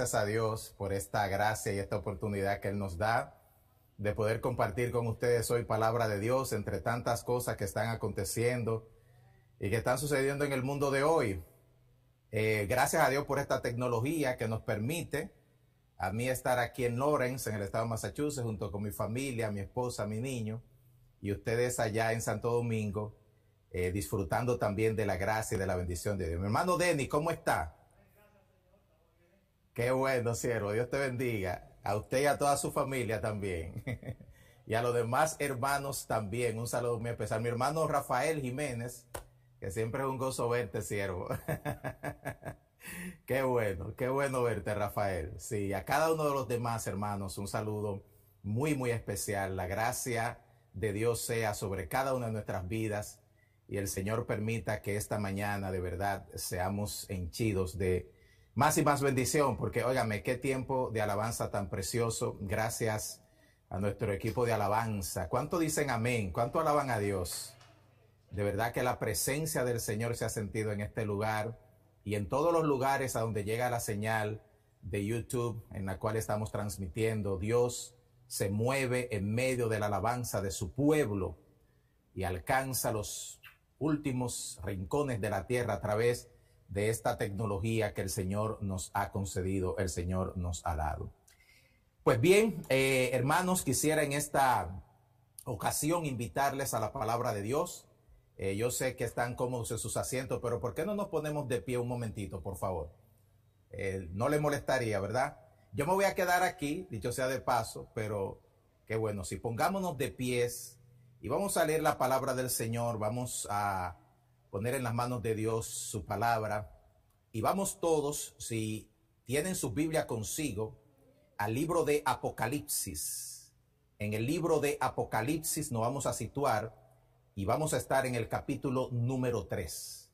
gracias a Dios por esta gracia y esta oportunidad que Él nos da de poder compartir con ustedes hoy palabra de Dios entre tantas cosas que están aconteciendo y que están sucediendo en el mundo de hoy. Eh, gracias a Dios por esta tecnología que nos permite a mí estar aquí en Lawrence, en el estado de Massachusetts, junto con mi familia, mi esposa, mi niño, y ustedes allá en Santo Domingo, eh, disfrutando también de la gracia y de la bendición de Dios. Mi hermano Denny, ¿cómo está? Qué bueno, siervo. Dios te bendiga. A usted y a toda su familia también. y a los demás hermanos también. Un saludo muy especial. Mi hermano Rafael Jiménez, que siempre es un gozo verte, siervo. qué bueno, qué bueno verte, Rafael. Sí, a cada uno de los demás hermanos, un saludo muy, muy especial. La gracia de Dios sea sobre cada una de nuestras vidas y el Señor permita que esta mañana de verdad seamos henchidos de más y más bendición, porque óigame, qué tiempo de alabanza tan precioso. Gracias a nuestro equipo de alabanza. ¿Cuánto dicen amén? ¿Cuánto alaban a Dios? De verdad que la presencia del Señor se ha sentido en este lugar y en todos los lugares a donde llega la señal de YouTube en la cual estamos transmitiendo. Dios se mueve en medio de la alabanza de su pueblo y alcanza los últimos rincones de la tierra a través de de esta tecnología que el Señor nos ha concedido, el Señor nos ha dado. Pues bien, eh, hermanos, quisiera en esta ocasión invitarles a la palabra de Dios. Eh, yo sé que están cómodos en sus asientos, pero ¿por qué no nos ponemos de pie un momentito, por favor? Eh, no le molestaría, ¿verdad? Yo me voy a quedar aquí, dicho sea de paso, pero qué bueno, si pongámonos de pies y vamos a leer la palabra del Señor, vamos a poner en las manos de Dios su palabra. Y vamos todos, si tienen su Biblia consigo, al libro de Apocalipsis. En el libro de Apocalipsis nos vamos a situar y vamos a estar en el capítulo número 3.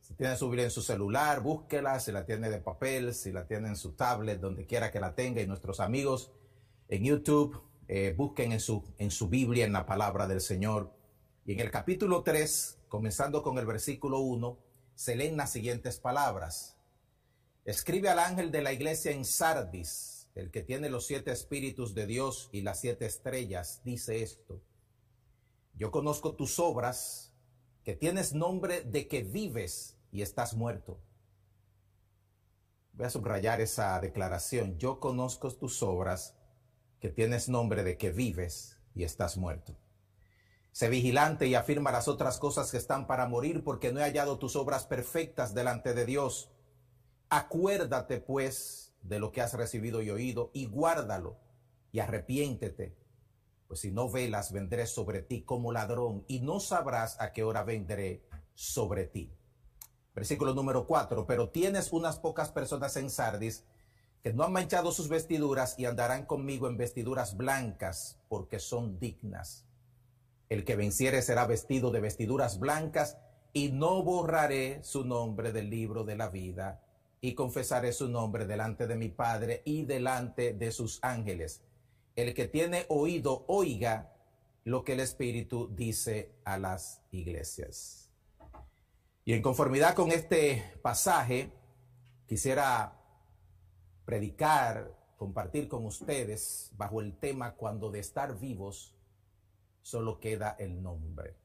Si tiene su Biblia en su celular, búsquela, si la tiene de papel, si la tiene en su tablet, donde quiera que la tenga. Y nuestros amigos en YouTube, eh, busquen en su, en su Biblia, en la palabra del Señor. Y en el capítulo 3 comenzando con el versículo 1, se leen las siguientes palabras. Escribe al ángel de la iglesia en Sardis, el que tiene los siete espíritus de Dios y las siete estrellas, dice esto. Yo conozco tus obras, que tienes nombre de que vives y estás muerto. Voy a subrayar esa declaración. Yo conozco tus obras, que tienes nombre de que vives y estás muerto. Sé vigilante y afirma las otras cosas que están para morir, porque no he hallado tus obras perfectas delante de Dios. Acuérdate, pues, de lo que has recibido y oído, y guárdalo, y arrepiéntete. Pues si no velas, vendré sobre ti como ladrón, y no sabrás a qué hora vendré sobre ti. Versículo número 4. Pero tienes unas pocas personas en Sardis que no han manchado sus vestiduras y andarán conmigo en vestiduras blancas, porque son dignas. El que venciere será vestido de vestiduras blancas y no borraré su nombre del libro de la vida y confesaré su nombre delante de mi Padre y delante de sus ángeles. El que tiene oído, oiga lo que el Espíritu dice a las iglesias. Y en conformidad con este pasaje, quisiera predicar, compartir con ustedes bajo el tema cuando de estar vivos solo queda el nombre.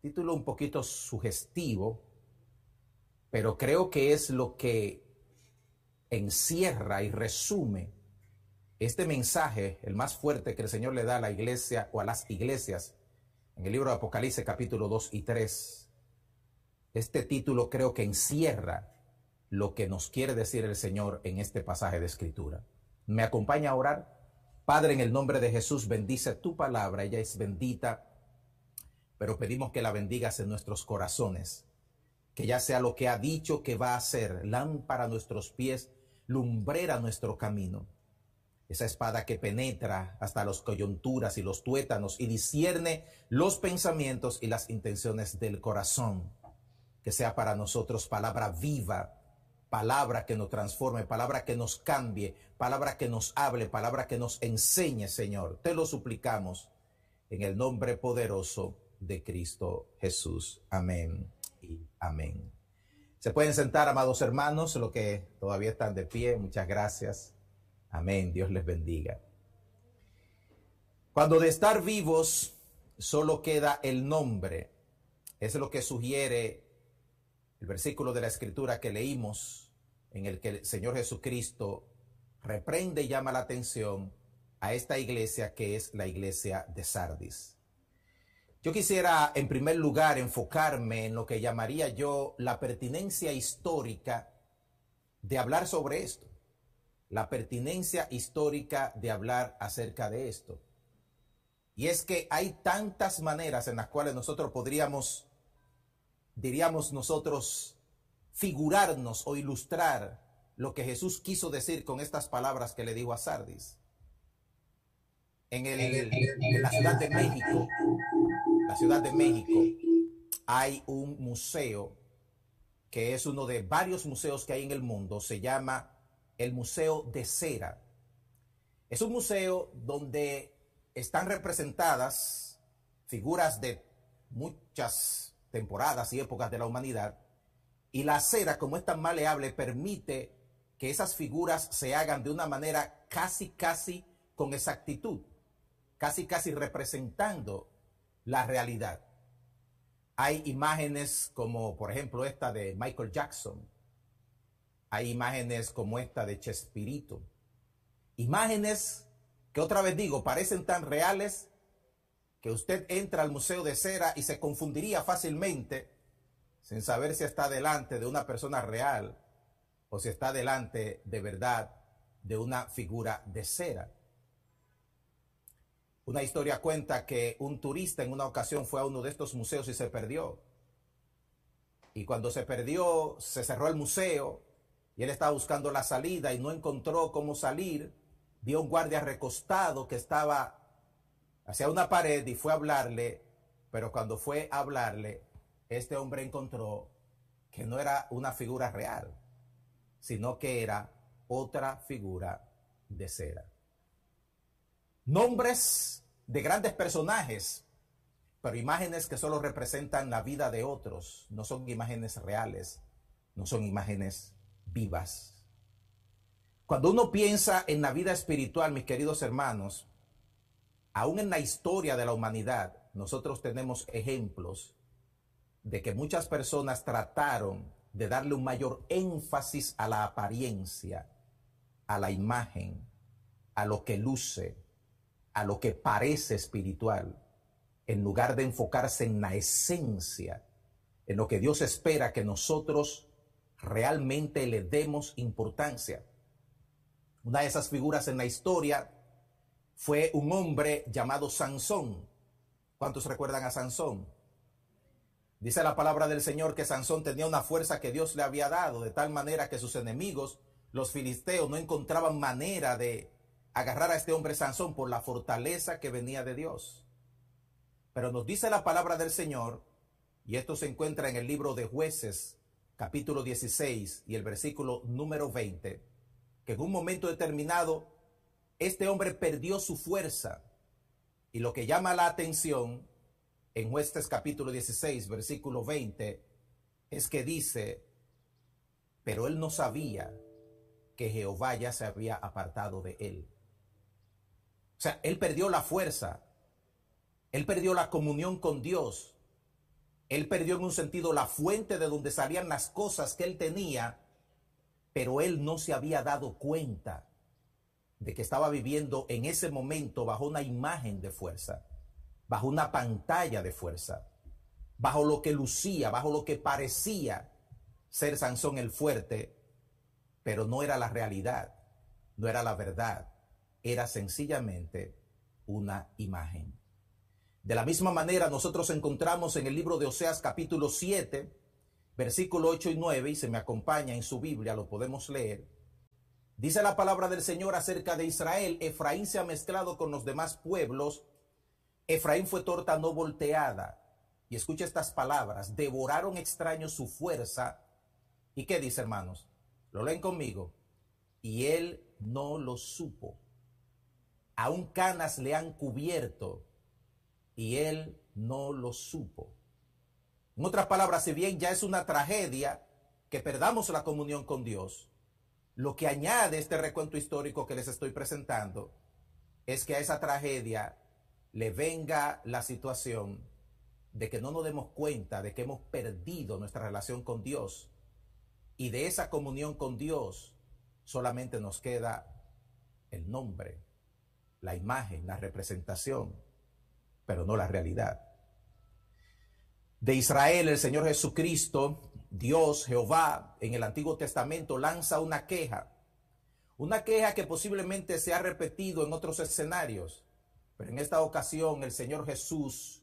Título un poquito sugestivo, pero creo que es lo que encierra y resume este mensaje, el más fuerte que el Señor le da a la iglesia o a las iglesias en el libro de Apocalipsis capítulo 2 y 3. Este título creo que encierra lo que nos quiere decir el Señor en este pasaje de escritura. ¿Me acompaña a orar? Padre, en el nombre de Jesús, bendice tu palabra, ella es bendita, pero pedimos que la bendigas en nuestros corazones, que ya sea lo que ha dicho que va a ser, lámpara a nuestros pies, lumbrera nuestro camino. Esa espada que penetra hasta las coyunturas y los tuétanos y discierne los pensamientos y las intenciones del corazón. Que sea para nosotros palabra viva, palabra que nos transforme, palabra que nos cambie, palabra que nos hable, palabra que nos enseñe, Señor. Te lo suplicamos en el nombre poderoso de Cristo Jesús. Amén y amén. Se pueden sentar, amados hermanos, los que todavía están de pie. Muchas gracias. Amén. Dios les bendiga. Cuando de estar vivos solo queda el nombre, es lo que sugiere el versículo de la escritura que leímos, en el que el Señor Jesucristo reprende y llama la atención a esta iglesia que es la iglesia de Sardis. Yo quisiera, en primer lugar, enfocarme en lo que llamaría yo la pertinencia histórica de hablar sobre esto. La pertinencia histórica de hablar acerca de esto. Y es que hay tantas maneras en las cuales nosotros podríamos, diríamos nosotros, figurarnos o ilustrar lo que Jesús quiso decir con estas palabras que le dijo a Sardis. En, la Ciudad de México, la Ciudad de México, hay un museo que es uno de varios museos que hay en el mundo, se llama el Museo de Cera. Es un museo donde están representadas figuras de muchas temporadas y épocas de la humanidad, y la cera, como es tan maleable, permite que esas figuras se hagan de una manera casi, casi con exactitud, casi, casi representando la realidad. Hay imágenes como, por ejemplo, esta de Michael Jackson. Hay imágenes como esta de Chespirito. Imágenes que otra vez digo, parecen tan reales que usted entra al Museo de Cera y se confundiría fácilmente sin saber si está delante de una persona real o si está delante de verdad de una figura de cera. Una historia cuenta que un turista en una ocasión fue a uno de estos museos y se perdió. Y cuando se perdió, se cerró el museo y él estaba buscando la salida y no encontró cómo salir. Vio un guardia recostado que estaba hacia una pared y fue a hablarle, pero cuando fue a hablarle, este hombre encontró que no era una figura real, sino que era otra figura de cera nombres de grandes personajes, pero imágenes que solo representan la vida de otros, no son imágenes reales, no son imágenes vivas. Cuando uno piensa en la vida espiritual, mis queridos hermanos, aún en la historia de la humanidad, nosotros tenemos ejemplos de que muchas personas trataron de darle un mayor énfasis a la apariencia, a la imagen, a lo que luce, a lo que parece espiritual, en lugar de enfocarse en la esencia, en lo que Dios espera que nosotros realmente le demos importancia. Una de esas figuras en la historia fue un hombre llamado Sansón. ¿Cuántos recuerdan a Sansón? Dice la palabra del Señor que Sansón tenía una fuerza que Dios le había dado, de tal manera que sus enemigos, los filisteos, no encontraban manera de agarrar a este hombre Sansón por la fortaleza que venía de Dios. Pero nos dice la palabra del Señor, y esto se encuentra en el libro de jueces, capítulo 16 y el versículo número 20, que en un momento determinado este hombre perdió su fuerza. Y lo que llama la atención en jueces capítulo 16, versículo 20, es que dice, pero él no sabía que Jehová ya se había apartado de él. O sea, él perdió la fuerza. Él perdió la comunión con Dios. Él perdió en un sentido la fuente de donde salían las cosas que él tenía, pero él no se había dado cuenta de que estaba viviendo en ese momento bajo una imagen de fuerza, bajo una pantalla de fuerza, bajo lo que lucía, bajo lo que parecía ser Sansón el fuerte, pero no era la realidad, no era la verdad era sencillamente una imagen. De la misma manera, nosotros encontramos en el libro de Oseas capítulo 7, versículo 8 y 9, y se me acompaña en su Biblia, lo podemos leer. Dice la palabra del Señor acerca de Israel, Efraín se ha mezclado con los demás pueblos, Efraín fue torta no volteada. Y escucha estas palabras, devoraron extraños su fuerza. ¿Y qué dice, hermanos? Lo leen conmigo. Y él no lo supo aún canas le han cubierto y él no lo supo. En otras palabras, si bien ya es una tragedia que perdamos la comunión con Dios, lo que añade este recuento histórico que les estoy presentando es que a esa tragedia le venga la situación de que no nos demos cuenta de que hemos perdido nuestra relación con Dios y de esa comunión con Dios solamente nos queda el nombre, la imagen, la representación, pero no la realidad. De Israel, el Señor Jesucristo, Dios, Jehová, en el Antiguo Testamento lanza una queja, una queja que posiblemente se ha repetido en otros escenarios, pero en esta ocasión el Señor Jesús,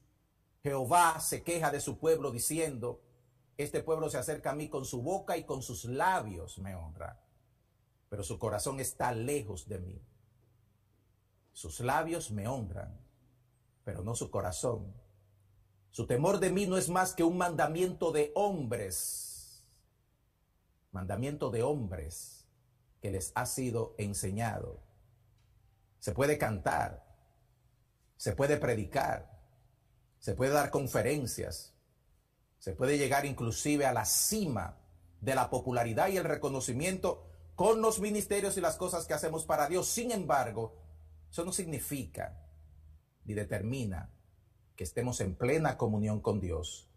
Jehová, se queja de su pueblo diciendo, este pueblo se acerca a mí con su boca y con sus labios me honra, pero su corazón está lejos de mí. Sus labios me honran, pero no su corazón. Su temor de mí no es más que un mandamiento de hombres, mandamiento de hombres que les ha sido enseñado. Se puede cantar, se puede predicar, se puede dar conferencias, se puede llegar inclusive a la cima de la popularidad y el reconocimiento con los ministerios y las cosas que hacemos para Dios. Sin embargo, eso no significa ni determina que estemos en plena comunión con Dios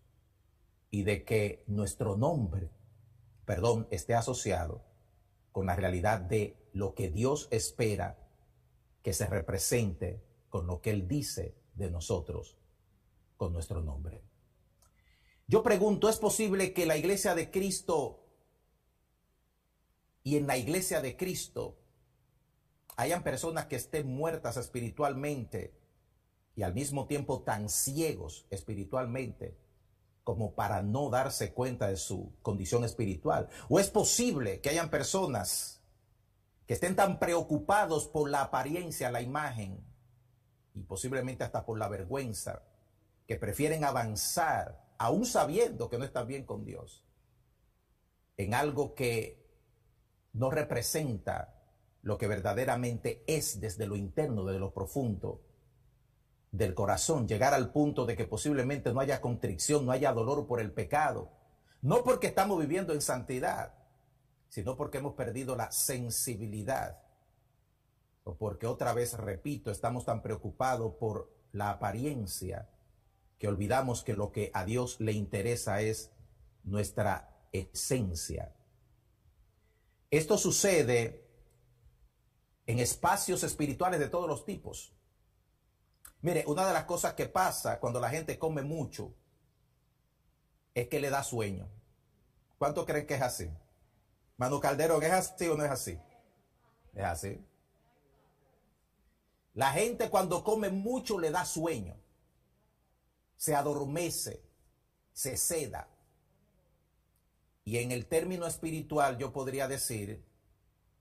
y de que nuestro nombre, perdón, esté asociado con la realidad de lo que Dios espera que se represente con lo que Él dice de nosotros con nuestro nombre. Yo pregunto, ¿es posible que la iglesia de Cristo y en la iglesia de Cristo hayan personas que estén muertas espiritualmente y al mismo tiempo tan ciegos espiritualmente como para no darse cuenta de su condición espiritual? ¿O es posible que hayan personas que estén tan preocupados por la apariencia, la imagen y posiblemente hasta por la vergüenza, que prefieren avanzar aún sabiendo que no están bien con Dios, en algo que no representa lo que verdaderamente es desde lo interno, desde lo profundo del corazón, llegar al punto de que posiblemente no haya contrición, no haya dolor por el pecado, no porque estamos viviendo en santidad, sino porque hemos perdido la sensibilidad, porque otra vez, repito, estamos tan preocupados por la apariencia que olvidamos que lo que a Dios le interesa es nuestra esencia. Esto sucede en espacios espirituales de todos los tipos. Mire, una de las cosas que pasa cuando la gente come mucho es que le da sueño. ¿Cuánto creen que es así? Manu Calderón, ¿es así o no es así? Es así. La gente cuando come mucho le da sueño se adormece, se seda. Y en el término espiritual yo podría decir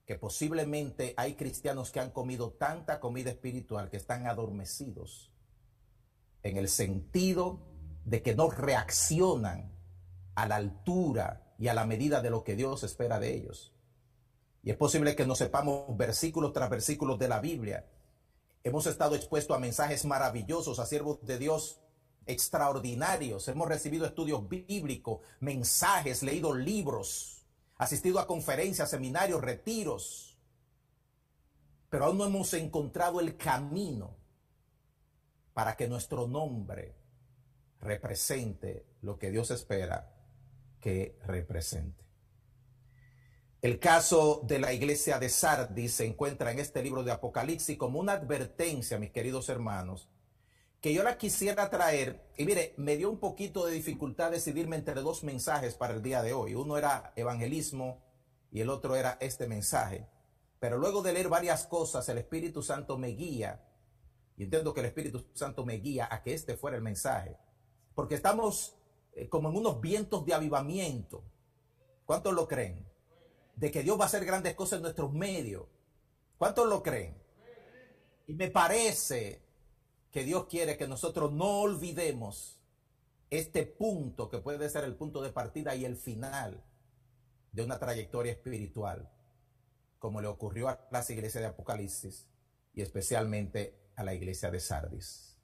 que posiblemente hay cristianos que han comido tanta comida espiritual que están adormecidos en el sentido de que no reaccionan a la altura y a la medida de lo que Dios espera de ellos. Y es posible que no sepamos versículos tras versículos de la Biblia. Hemos estado expuestos a mensajes maravillosos, a siervos de Dios extraordinarios. Hemos recibido estudios bíblicos, mensajes, leído libros, asistido a conferencias, seminarios, retiros. Pero aún no hemos encontrado el camino para que nuestro nombre represente lo que Dios espera que represente. El caso de la iglesia de Sardis se encuentra en este libro de Apocalipsis como una advertencia, mis queridos hermanos, que yo la quisiera traer, y mire, me dio un poquito de dificultad decidirme entre dos mensajes para el día de hoy. Uno era evangelismo y el otro era este mensaje. Pero luego de leer varias cosas, el Espíritu Santo me guía, y entiendo que el Espíritu Santo me guía a que este fuera el mensaje. Porque estamos eh, como en unos vientos de avivamiento. ¿Cuántos lo creen? De que Dios va a hacer grandes cosas en nuestros medios. ¿Cuántos lo creen? Y me parece que Dios quiere que nosotros no olvidemos este punto que puede ser el punto de partida y el final de una trayectoria espiritual, como le ocurrió a las iglesias de Apocalipsis y especialmente a la iglesia de Sardis.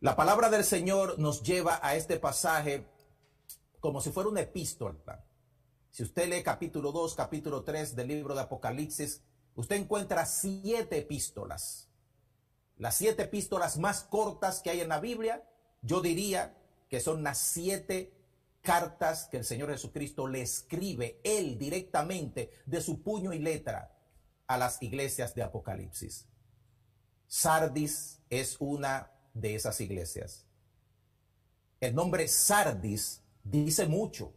La palabra del Señor nos lleva a este pasaje como si fuera una epístola. Si usted lee capítulo 2, capítulo 3 del libro de Apocalipsis, usted encuentra siete epístolas. Las siete epístolas más cortas que hay en la Biblia, yo diría que son las siete cartas que el Señor Jesucristo le escribe él directamente de su puño y letra a las iglesias de Apocalipsis. Sardis es una de esas iglesias. El nombre Sardis dice mucho.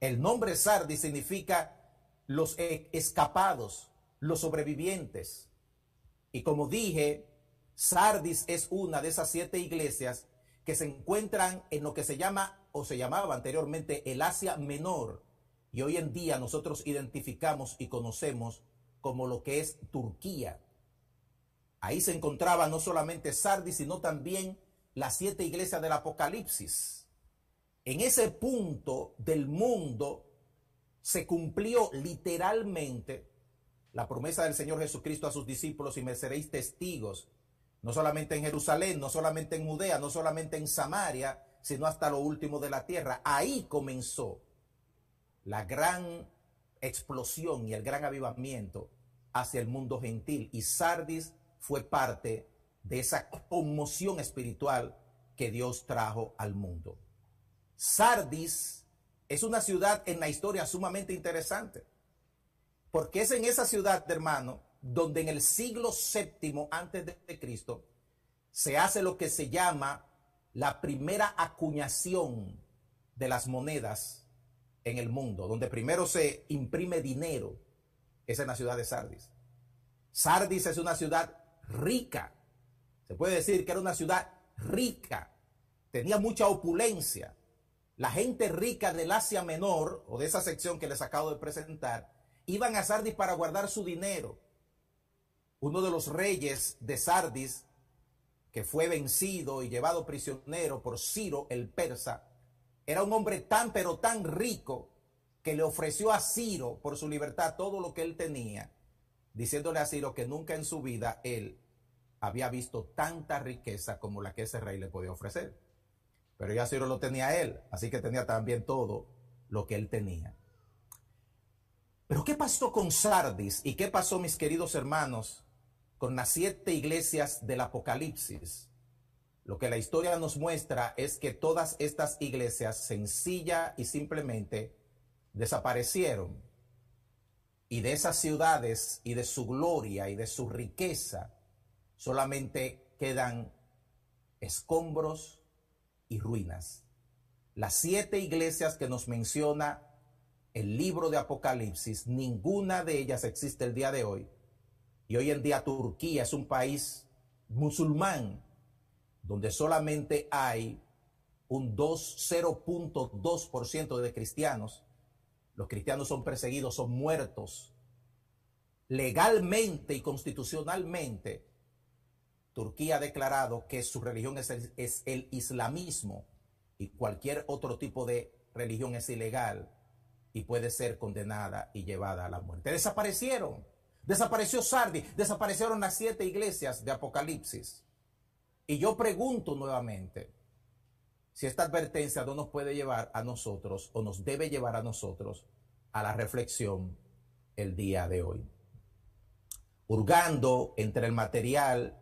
El nombre Sardis significa los e-, escapados, los sobrevivientes. Y como dije, Sardis es una de esas siete iglesias que se encuentran en lo que se llama o se llamaba anteriormente el Asia Menor. Y hoy en día nosotros identificamos y conocemos como lo que es Turquía. Ahí se encontraba no solamente Sardis, sino también las siete iglesias del Apocalipsis. En ese punto del mundo se cumplió literalmente la promesa del Señor Jesucristo a sus discípulos y me seréis testigos, no solamente en Jerusalén, no solamente en Judea, no solamente en Samaria, sino hasta lo último de la tierra. Ahí comenzó la gran explosión y el gran avivamiento hacia el mundo gentil. Y Sardis fue parte de esa conmoción espiritual que Dios trajo al mundo. Sardis es una ciudad en la historia sumamente interesante, porque es en esa ciudad, hermano, donde en el siglo séptimo antes de Cristo se hace lo que se llama la primera acuñación de las monedas en el mundo, donde primero se imprime dinero, es en la ciudad de Sardis. Sardis es una ciudad rica. Se puede decir que era una ciudad rica. Tenía mucha opulencia. La gente rica del Asia Menor, o de esa sección que les acabo de presentar, iban a Sardis para guardar su dinero. Uno de los reyes de Sardis, que fue vencido y llevado prisionero por Ciro el persa, era un hombre tan pero tan rico que le ofreció a Ciro por su libertad todo lo que él tenía, diciéndole a Ciro que nunca en su vida él había visto tanta riqueza como la que ese rey le podía ofrecer. Pero ya Ciro lo tenía él, así que tenía también todo lo que él tenía. Pero ¿qué pasó con Sardis y qué pasó, mis queridos hermanos, con las siete iglesias del Apocalipsis? Lo que la historia nos muestra es que todas estas iglesias sencilla y simplemente desaparecieron. Y de esas ciudades y de su gloria y de su riqueza, solamente quedan escombros y ruinas. Las siete iglesias que nos menciona el libro de Apocalipsis, ninguna de ellas existe el día de hoy. Y hoy en día Turquía es un país musulmán donde solamente hay un 0.2% de cristianos. Los cristianos son perseguidos, son muertos. Legalmente y constitucionalmente Turquía ha declarado que su religión es el, islamismo y cualquier otro tipo de religión es ilegal y puede ser condenada y llevada a la muerte. Desaparecieron. Desapareció Sardi, desaparecieron las siete iglesias de Apocalipsis. Y yo pregunto nuevamente si esta advertencia no nos puede llevar a nosotros o nos debe llevar a nosotros a la reflexión el día de hoy. Hurgando entre el material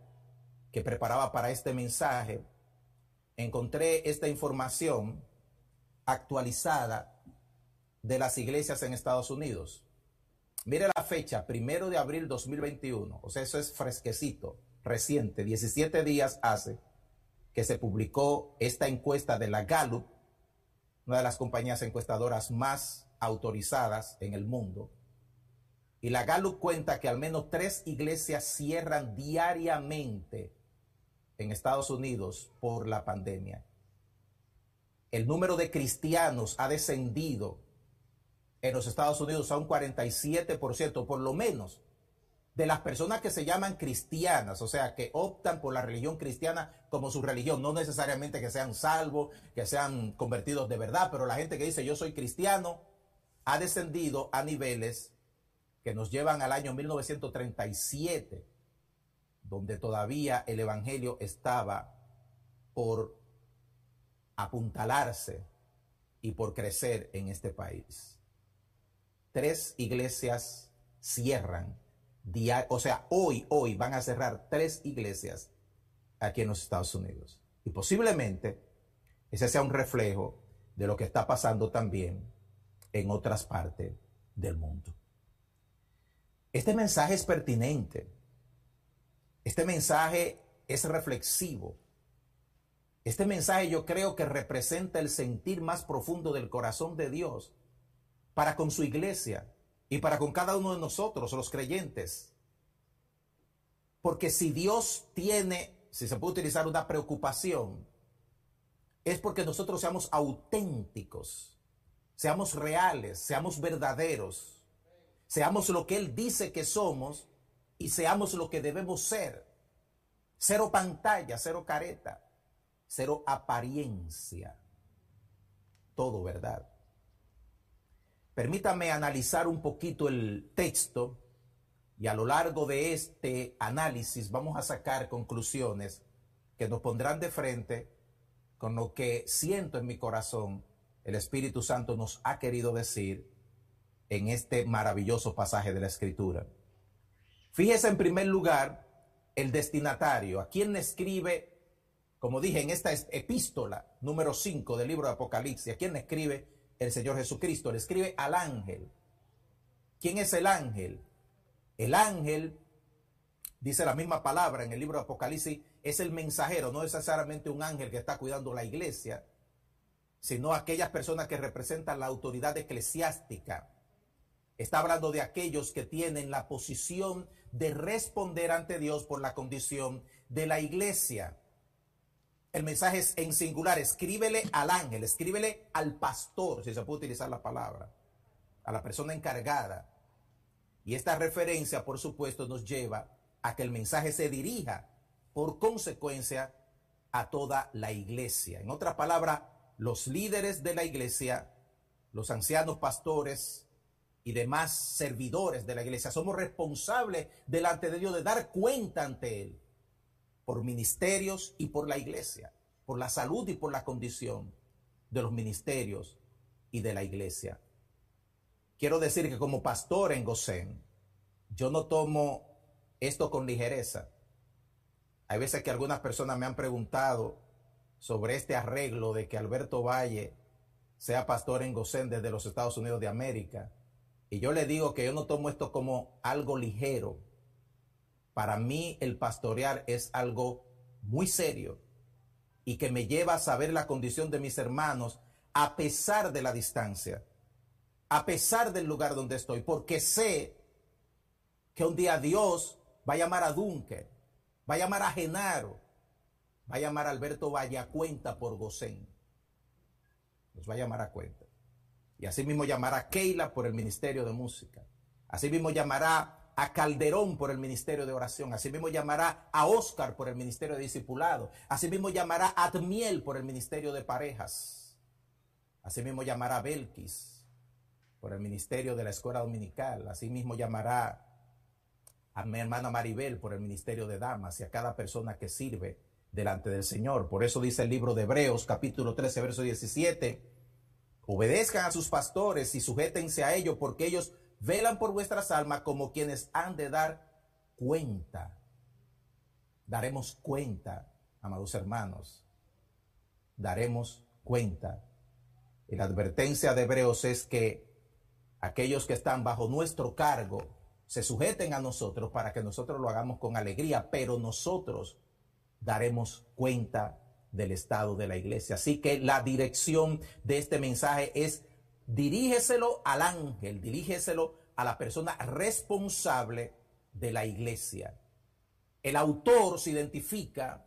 que preparaba para este mensaje, encontré esta información actualizada de las iglesias en Estados Unidos. Mire la fecha, primero de abril 2021, o sea, eso es fresquecito, reciente, 17 días hace que se publicó esta encuesta de la Gallup, una de las compañías encuestadoras más autorizadas en el mundo. Y la Gallup cuenta que al menos tres iglesias cierran diariamente en Estados Unidos por la pandemia. El número de cristianos ha descendido en los Estados Unidos a un 47%, por lo menos, de las personas que se llaman cristianas, o sea, que optan por la religión cristiana como su religión, no necesariamente que sean salvos, que sean convertidos de verdad, pero la gente que dice yo soy cristiano ha descendido a niveles que nos llevan al año 1937 donde todavía el Evangelio estaba por apuntalarse y por crecer en este país. tres iglesias cierran. O sea, hoy, hoy van a cerrar tres iglesias aquí en los Estados Unidos. Y posiblemente ese sea un reflejo de lo que está pasando también en otras partes del mundo. Este mensaje es pertinente. Este mensaje es reflexivo. Este mensaje yo creo que representa el sentir más profundo del corazón de Dios para con su iglesia y para con cada uno de nosotros, los creyentes. Porque si Dios tiene, si se puede utilizar una preocupación, es porque nosotros seamos auténticos, seamos reales, seamos verdaderos, seamos lo que Él dice que somos y seamos lo que debemos ser. Cero pantalla, cero careta, cero apariencia. Todo verdad. Permítame analizar un poquito el texto y a lo largo de este análisis vamos a sacar conclusiones que nos pondrán de frente con lo que siento en mi corazón el Espíritu Santo nos ha querido decir en este maravilloso pasaje de la Escritura. Fíjese en primer lugar el destinatario, a quien escribe, como dije en esta epístola número 5 del libro de Apocalipsis, a quien escribe el Señor Jesucristo, le escribe al ángel. ¿Quién es el ángel? El ángel, dice la misma palabra en el libro de Apocalipsis, es el mensajero, no necesariamente un ángel que está cuidando la iglesia, sino aquellas personas que representan la autoridad eclesiástica. Está hablando de aquellos que tienen la posición de responder ante Dios por la condición de la iglesia. El mensaje es en singular, escríbele al ángel, escríbele al pastor, si se puede utilizar la palabra, a la persona encargada. Y esta referencia, por supuesto, nos lleva a que el mensaje se dirija por consecuencia a toda la iglesia. En otras palabras, los líderes de la iglesia, los ancianos pastores y demás servidores de la iglesia, somos responsables delante de Dios de dar cuenta ante Él por ministerios y por la iglesia, por la salud y por la condición de los ministerios y de la iglesia. Quiero decir que como pastor en Gosén, yo no tomo esto con ligereza. Hay veces que algunas personas me han preguntado sobre este arreglo de que Alberto Valle sea pastor en Gosén desde los Estados Unidos de América. Y yo le digo que yo no tomo esto como algo ligero. Para mí el pastorear es algo muy serio y que me lleva a saber la condición de mis hermanos a pesar de la distancia, a pesar del lugar donde estoy, porque sé que un día Dios va a llamar a Dunker, va a llamar a Genaro, va a llamar a Alberto Valle a cuenta por Gosén. Los va a llamar a cuenta. Y así mismo llamará a Keila por el Ministerio de Música. Así mismo llamará a Calderón por el Ministerio de Oración. Así mismo llamará a Oscar por el Ministerio de Discipulado. Así mismo llamará a Admiel por el Ministerio de Parejas. Así mismo llamará a Belkis por el Ministerio de la Escuela Dominical. Así mismo llamará a mi hermana Maribel por el ministerio de damas y a cada persona que sirve delante del Señor. Por eso dice el libro de Hebreos capítulo 13 verso 17, obedezcan a sus pastores y sujétense a ellos porque ellos velan por vuestras almas como quienes han de dar cuenta. Daremos cuenta, amados hermanos, daremos cuenta. La advertencia de Hebreos es que aquellos que están bajo nuestro cargo, se sujeten a nosotros para que nosotros lo hagamos con alegría, pero nosotros daremos cuenta del estado de la iglesia. Así que la dirección de este mensaje es dirígeselo al ángel, dirígeselo a la persona responsable de la iglesia. El autor se identifica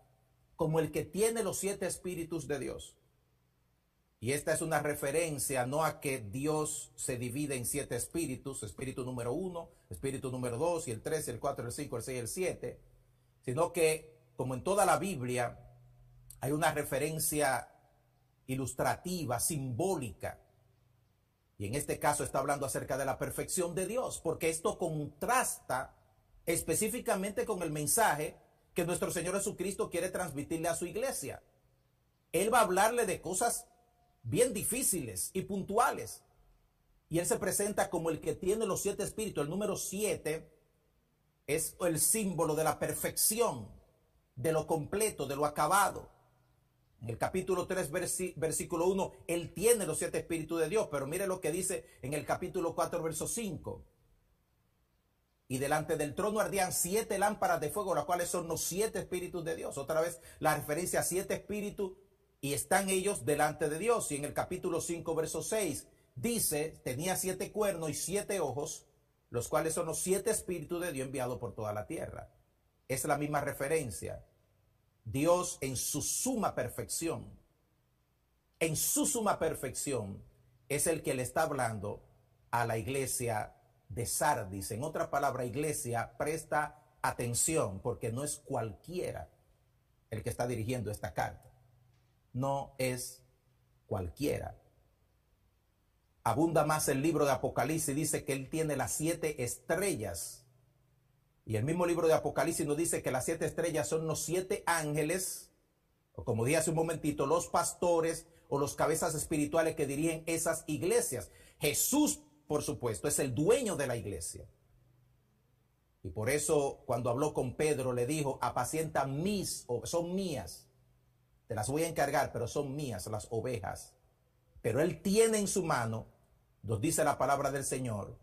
como el que tiene los siete espíritus de Dios. Y esta es una referencia no a que Dios se divide en siete espíritus, espíritu número uno, espíritu número dos, y el tres, el cuatro, el cinco, el seis, el siete, sino que, como en toda la Biblia, hay una referencia ilustrativa, simbólica. Y en este caso está hablando acerca de la perfección de Dios, porque esto contrasta específicamente con el mensaje que nuestro Señor Jesucristo quiere transmitirle a su iglesia. Él va a hablarle de cosas bien difíciles y puntuales. Y él se presenta como el que tiene los siete espíritus. El número siete es el símbolo de la perfección, de lo completo, de lo acabado. En el capítulo 3, versículo 1, él tiene los siete espíritus de Dios, pero mire lo que dice en el capítulo 4, verso 5. Y delante del trono ardían siete lámparas de fuego, las cuales son los siete espíritus de Dios. Otra vez la referencia a siete espíritus y están ellos delante de Dios. Y en el capítulo 5, verso 6, dice, tenía siete cuernos y siete ojos, los cuales son los siete espíritus de Dios enviados por toda la tierra. Es la misma referencia. Dios en su suma perfección, en su suma perfección, es el que le está hablando a la iglesia de Sardis. En otra palabra, iglesia, presta atención porque no es cualquiera el que está dirigiendo esta carta. No es cualquiera. Abunda más el libro de Apocalipsis, dice que él tiene las siete estrellas y el mismo libro de Apocalipsis nos dice que las siete estrellas son los siete ángeles, o como dije hace un momentito, los pastores o los cabezas espirituales que dirigen esas iglesias. Jesús, por supuesto, es el dueño de la iglesia. Y por eso cuando habló con Pedro le dijo, apacienta mis, son mías. Te las voy a encargar, pero son mías las ovejas. Pero él tiene en su mano, nos dice la palabra del Señor,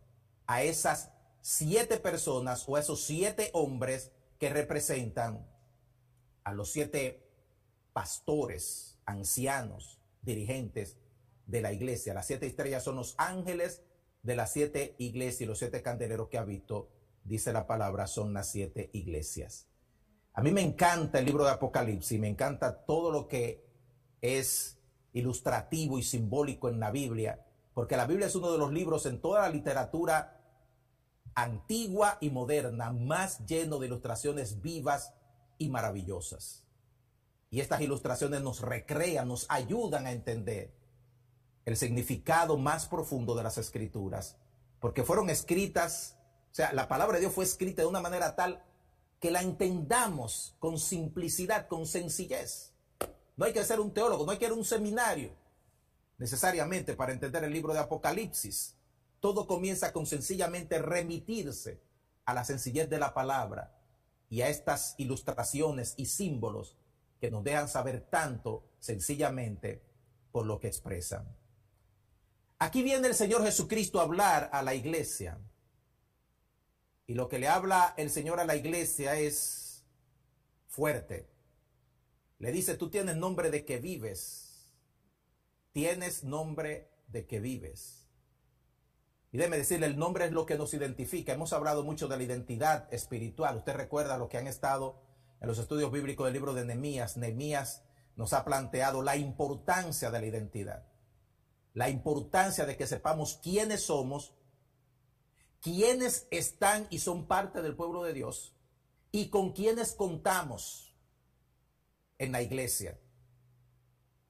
a esas siete personas o esos siete hombres que representan a los siete pastores, ancianos, dirigentes de la iglesia. Las siete estrellas son los ángeles de las siete iglesias y los siete candeleros que ha visto, dice la palabra, son las siete iglesias. A mí me encanta el libro de Apocalipsis, me encanta todo lo que es ilustrativo y simbólico en la Biblia, porque la Biblia es uno de los libros en toda la literatura antigua y moderna, más lleno de ilustraciones vivas y maravillosas. Y estas ilustraciones nos recrean, nos ayudan a entender el significado más profundo de las escrituras, porque fueron escritas, o sea, la palabra de Dios fue escrita de una manera tal que la entendamos con simplicidad, con sencillez. No hay que ser un teólogo, no hay que ir a un seminario necesariamente para entender el libro de Apocalipsis. Todo comienza con sencillamente remitirse a la sencillez de la palabra y a estas ilustraciones y símbolos que nos dejan saber tanto sencillamente por lo que expresan. Aquí viene el Señor Jesucristo a hablar a la iglesia. Y lo que le habla el Señor a la iglesia es fuerte. Le dice, tú tienes nombre de que vives. Tienes nombre de que vives. Y déjeme decirle, el nombre es lo que nos identifica. Hemos hablado mucho de la identidad espiritual. Usted recuerda lo que han estado en los estudios bíblicos del libro de Nehemías. Nehemías nos ha planteado la importancia de la identidad. La importancia de que sepamos quiénes somos, quiénes están y son parte del pueblo de Dios y con quiénes contamos en la iglesia.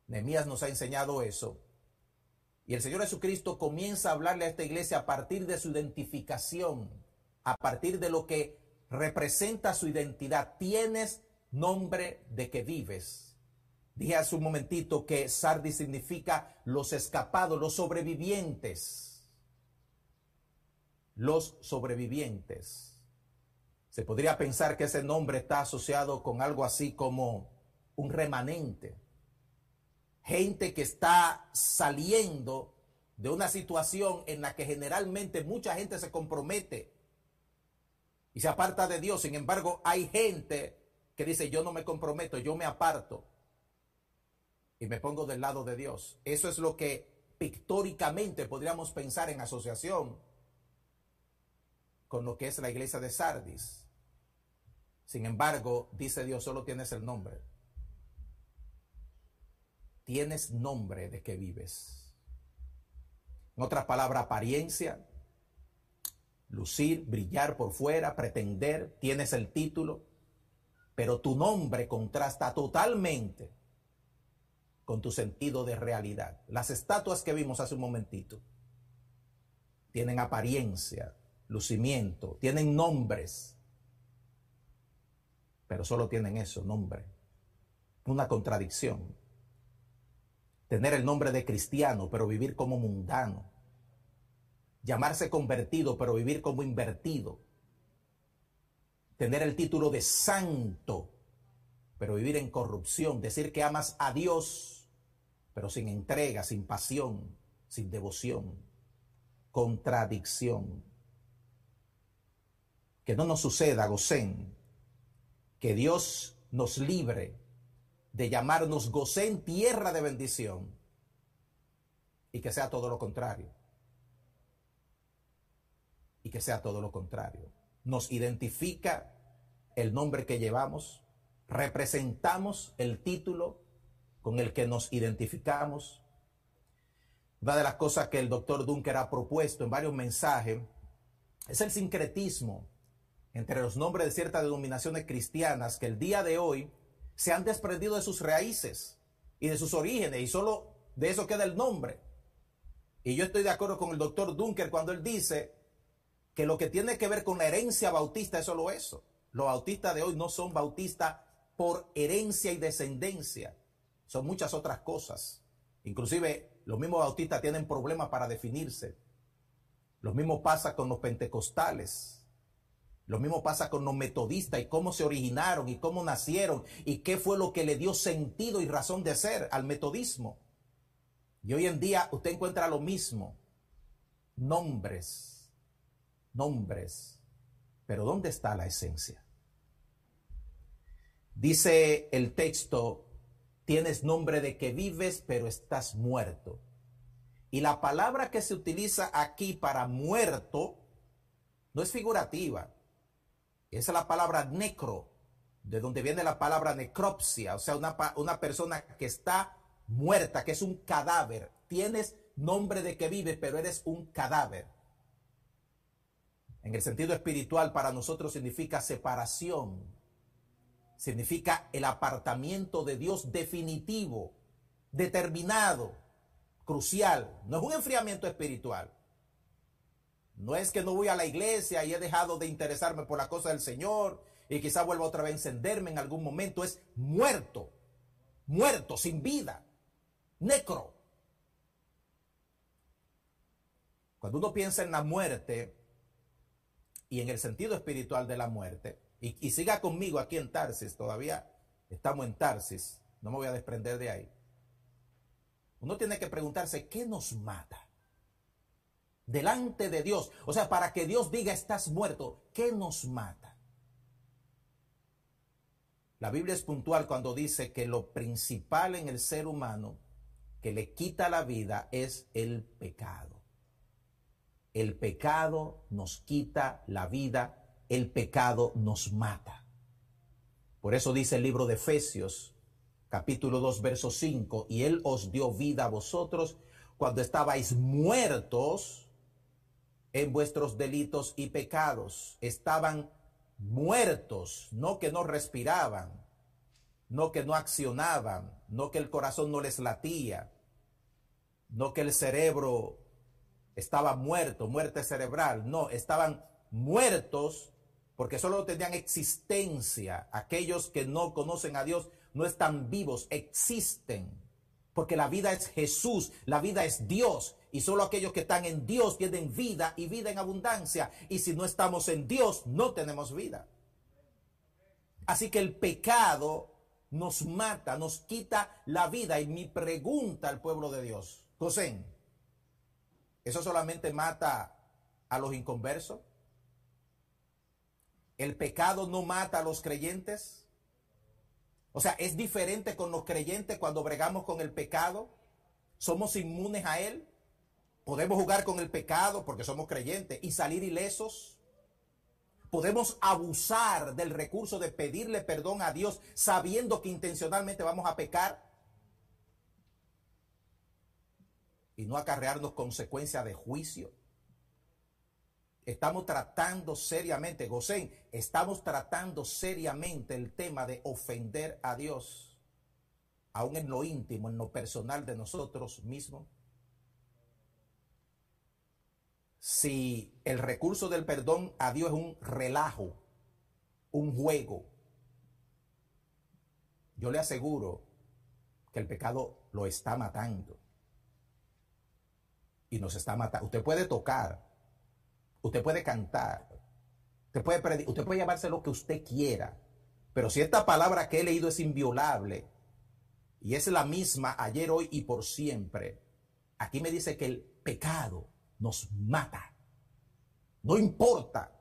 Nehemías nos ha enseñado eso y el Señor Jesucristo comienza a hablarle a esta iglesia a partir de su identificación, a partir de lo que representa su identidad. Tienes nombre de que vives. Dije hace un momentito que Sardis significa los escapados, los sobrevivientes. Los sobrevivientes. Se podría pensar que ese nombre está asociado con algo así como un remanente gente que está saliendo de una situación en la que generalmente mucha gente se compromete y se aparta de Dios. Sin embargo, hay gente que dice, yo no me comprometo, yo me aparto y me pongo del lado de Dios. Eso es lo que pictóricamente podríamos pensar en asociación con lo que es la iglesia de Sardis. Sin embargo, dice Dios, solo tienes el nombre tienes nombre de que vives. En otras palabras, apariencia, lucir, brillar por fuera, pretender, tienes el título, pero tu nombre contrasta totalmente con tu sentido de realidad. Las estatuas que vimos hace un momentito tienen apariencia, lucimiento, tienen nombres, pero solo tienen eso, nombre. Una contradicción tener el nombre de cristiano, pero vivir como mundano. llamarse convertido, pero vivir como invertido. Tener el título de santo, pero vivir en corrupción. Decir que amas a Dios, pero sin entrega, sin pasión, sin devoción. Contradicción. Que no nos suceda, Gosén, que Dios nos libre de llamarnos Gosén tierra de bendición y que sea todo lo contrario. Y que sea todo lo contrario. Nos identifica el nombre que llevamos, representamos el título con el que nos identificamos. Una de las cosas que el doctor Dunker ha propuesto en varios mensajes es el sincretismo entre los nombres de ciertas denominaciones cristianas que el día de hoy se han desprendido de sus raíces y de sus orígenes y solo de eso queda el nombre. Y yo estoy de acuerdo con el doctor Dunker cuando él dice que lo que tiene que ver con la herencia bautista es solo eso. Los bautistas de hoy no son bautistas por herencia y descendencia, son muchas otras cosas. Inclusive los mismos bautistas tienen problemas para definirse. Lo mismo pasa con los pentecostales. Lo mismo pasa con los metodistas y cómo se originaron y cómo nacieron y qué fue lo que le dio sentido y razón de ser al metodismo. Y hoy en día usted encuentra lo mismo. Nombres, nombres. Pero ¿dónde está la esencia? Dice el texto, tienes nombre de que vives, pero estás muerto. Y la palabra que se utiliza aquí para muerto no es figurativa. Esa es la palabra necro, de donde viene la palabra necropsia, o sea, una, una persona que está muerta, que es un cadáver. Tienes nombre de que vive, pero eres un cadáver. En el sentido espiritual, para nosotros significa separación. Significa el apartamiento de Dios definitivo, determinado, crucial. No es un enfriamiento espiritual. No es que no voy a la iglesia y he dejado de interesarme por la cosa del Señor y quizá vuelva otra vez a encenderme en algún momento. Es muerto, muerto, sin vida, necro. Cuando uno piensa en la muerte y en el sentido espiritual de la muerte, y, siga conmigo aquí en Tarsis, todavía estamos en Tarsis, no me voy a desprender de ahí. Uno tiene que preguntarse, ¿qué nos mata? Delante de Dios. O sea, para que Dios diga estás muerto, ¿qué nos mata? La Biblia es puntual cuando dice que lo principal en el ser humano que le quita la vida es el pecado. El pecado nos quita la vida, el pecado nos mata. Por eso dice el libro de Efesios, capítulo 2, verso 5, y Él os dio vida a vosotros cuando estabais muertos en vuestros delitos y pecados. Estaban muertos, no que no respiraban, no que no accionaban, no que el corazón no les latía, no que el cerebro estaba muerto, muerte cerebral, no, estaban muertos porque solo tenían existencia. Aquellos que no conocen a Dios no están vivos, existen, porque la vida es Jesús, la vida es Dios y solo aquellos que están en Dios tienen vida y vida en abundancia. Y si no estamos en Dios, no tenemos vida. Así que el pecado nos mata, nos quita la vida. Y mi pregunta al pueblo de Dios, José, ¿eso solamente mata a los inconversos? ¿El pecado no mata a los creyentes? O sea, ¿es diferente con los creyentes cuando bregamos con el pecado? ¿Somos inmunes a él? Podemos jugar con el pecado porque somos creyentes y salir ilesos. Podemos abusar del recurso de pedirle perdón a Dios sabiendo que intencionalmente vamos a pecar y no acarrearnos consecuencias de juicio. Estamos tratando seriamente, Gosén, estamos tratando seriamente el tema de ofender a Dios, aún en lo íntimo, en lo personal de nosotros mismos si el recurso del perdón a Dios es un relajo, un juego, yo le aseguro que el pecado lo está matando. Y nos está matando. Usted puede tocar usted puede cantar, usted puede, usted puede llamarse lo que usted quiera, pero si esta palabra que he leído es inviolable y es la misma ayer, hoy y por siempre, aquí me dice que el pecado nos mata. No importa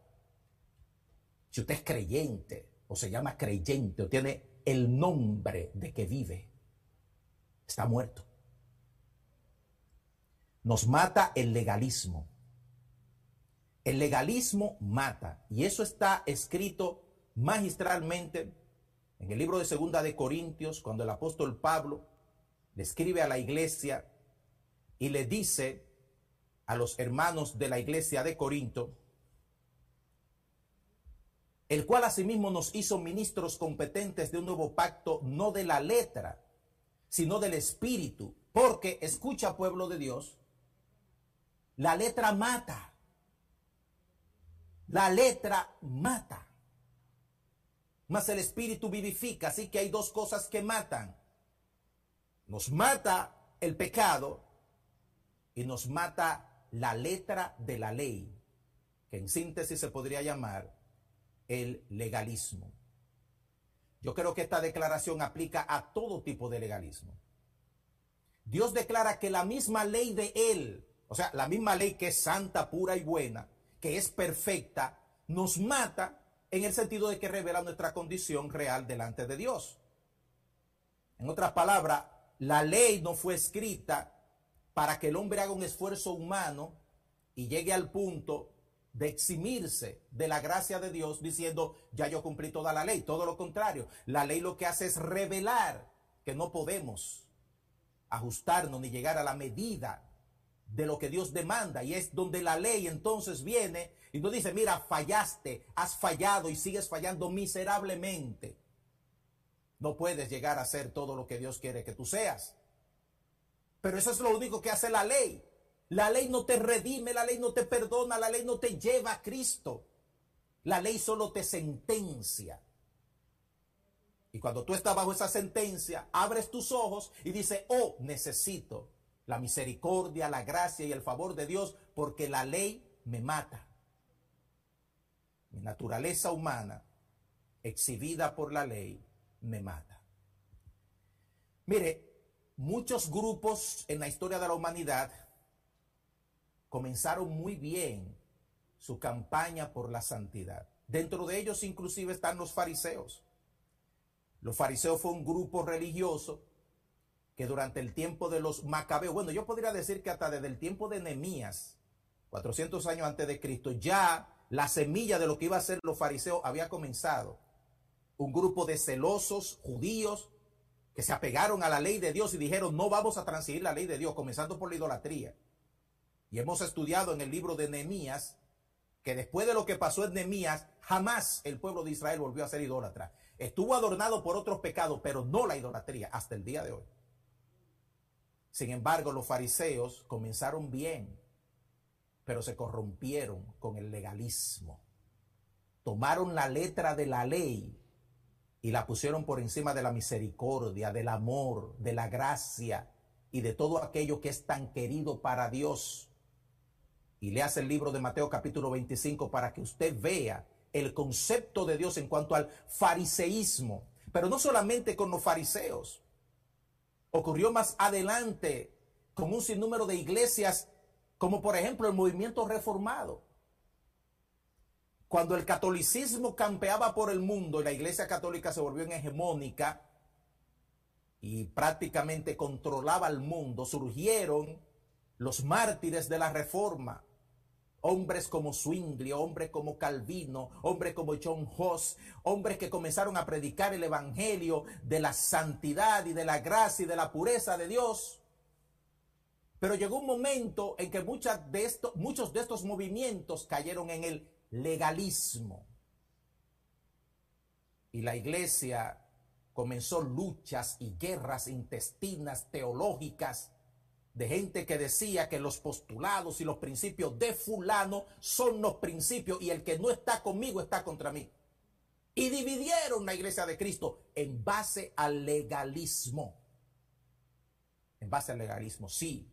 si usted es creyente o se llama creyente o tiene el nombre de que vive, está muerto. Nos mata el legalismo. El legalismo mata. Y eso está escrito magistralmente en el libro de Segunda de Corintios, cuando el apóstol Pablo le escribe a la iglesia y le dice a los hermanos de la iglesia de Corinto, el cual asimismo nos hizo ministros competentes de un nuevo pacto, no de la letra, sino del espíritu. Porque, escucha pueblo de Dios, la letra mata. La letra mata. Mas el espíritu vivifica. Así que hay dos cosas que matan. Nos mata el pecado y nos mata la letra de la ley, que en síntesis se podría llamar el legalismo. Yo creo que esta declaración aplica a todo tipo de legalismo. Dios declara que la misma ley de Él, o sea, la misma ley que es santa, pura y buena, que es perfecta, nos mata en el sentido de que revela nuestra condición real delante de Dios. En otras palabras, la ley no fue escrita para que el hombre haga un esfuerzo humano y llegue al punto de eximirse de la gracia de Dios diciendo, ya yo cumplí toda la ley. Todo lo contrario, la ley lo que hace es revelar que no podemos ajustarnos ni llegar a la medida de lo que Dios demanda. Y es donde la ley entonces viene y nos dice, mira, fallaste, has fallado y sigues fallando miserablemente. No puedes llegar a ser todo lo que Dios quiere que tú seas. Pero eso es lo único que hace la ley. La ley no te redime, la ley no te perdona, la ley no te lleva a Cristo. La ley solo te sentencia. Y cuando tú estás bajo esa sentencia, abres tus ojos y dices, oh, necesito la misericordia, la gracia y el favor de Dios porque la ley me mata. Mi naturaleza humana, exhibida por la ley, me mata. Mire, Muchos grupos en la historia de la humanidad comenzaron muy bien su campaña por la santidad. Dentro de ellos inclusive están los fariseos. Los fariseos fue un grupo religioso que durante el tiempo de los macabeos, bueno, yo podría decir que hasta desde el tiempo de Nehemías, 400 años antes de Cristo, ya la semilla de lo que iba a ser los fariseos había comenzado. Un grupo de celosos judíos que se apegaron a la ley de Dios y dijeron, no vamos a transigir la ley de Dios, comenzando por la idolatría. Y hemos estudiado en el libro de Nehemías que después de lo que pasó en Nehemías, jamás el pueblo de Israel volvió a ser idólatra. Estuvo adornado por otros pecados, pero no la idolatría hasta el día de hoy. Sin embargo, los fariseos comenzaron bien, pero se corrompieron con el legalismo. Tomaron la letra de la ley y la pusieron por encima de la misericordia, del amor, de la gracia y de todo aquello que es tan querido para Dios. Y le hace el libro de Mateo capítulo 25 para que usted vea el concepto de Dios en cuanto al fariseísmo, pero no solamente con los fariseos. Ocurrió más adelante con un sinnúmero de iglesias, como por ejemplo el movimiento reformado cuando el catolicismo campeaba por el mundo y la iglesia católica se volvió en hegemónica y prácticamente controlaba el mundo, surgieron los mártires de la reforma. Hombres como Zwingli, hombres como Calvino, hombres como John Hoss, hombres que comenzaron a predicar el evangelio de la santidad y de la gracia y de la pureza de Dios. Pero llegó un momento en que muchos de estos movimientos cayeron en el legalismo. Y la iglesia comenzó luchas y guerras intestinas teológicas de gente que decía que los postulados y los principios de fulano son los principios y el que no está conmigo está contra mí. Y dividieron la iglesia de Cristo en base al legalismo. En base al legalismo, sí.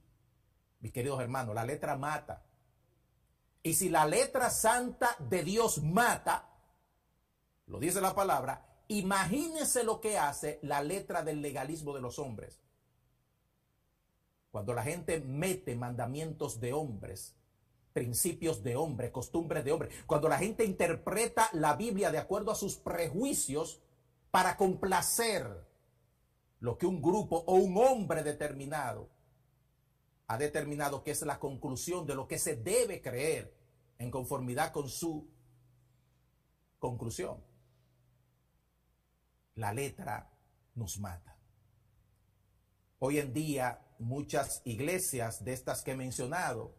Mis queridos hermanos, la letra mata. Y si la letra santa de Dios mata, lo dice la palabra, imagínese lo que hace la letra del legalismo de los hombres. Cuando la gente mete mandamientos de hombres, principios de hombre, costumbres de hombre, cuando la gente interpreta la Biblia de acuerdo a sus prejuicios para complacer lo que un grupo o un hombre determinado ha determinado que es la conclusión de lo que se debe creer en conformidad con su conclusión. La letra nos mata. Hoy en día muchas iglesias de estas que he mencionado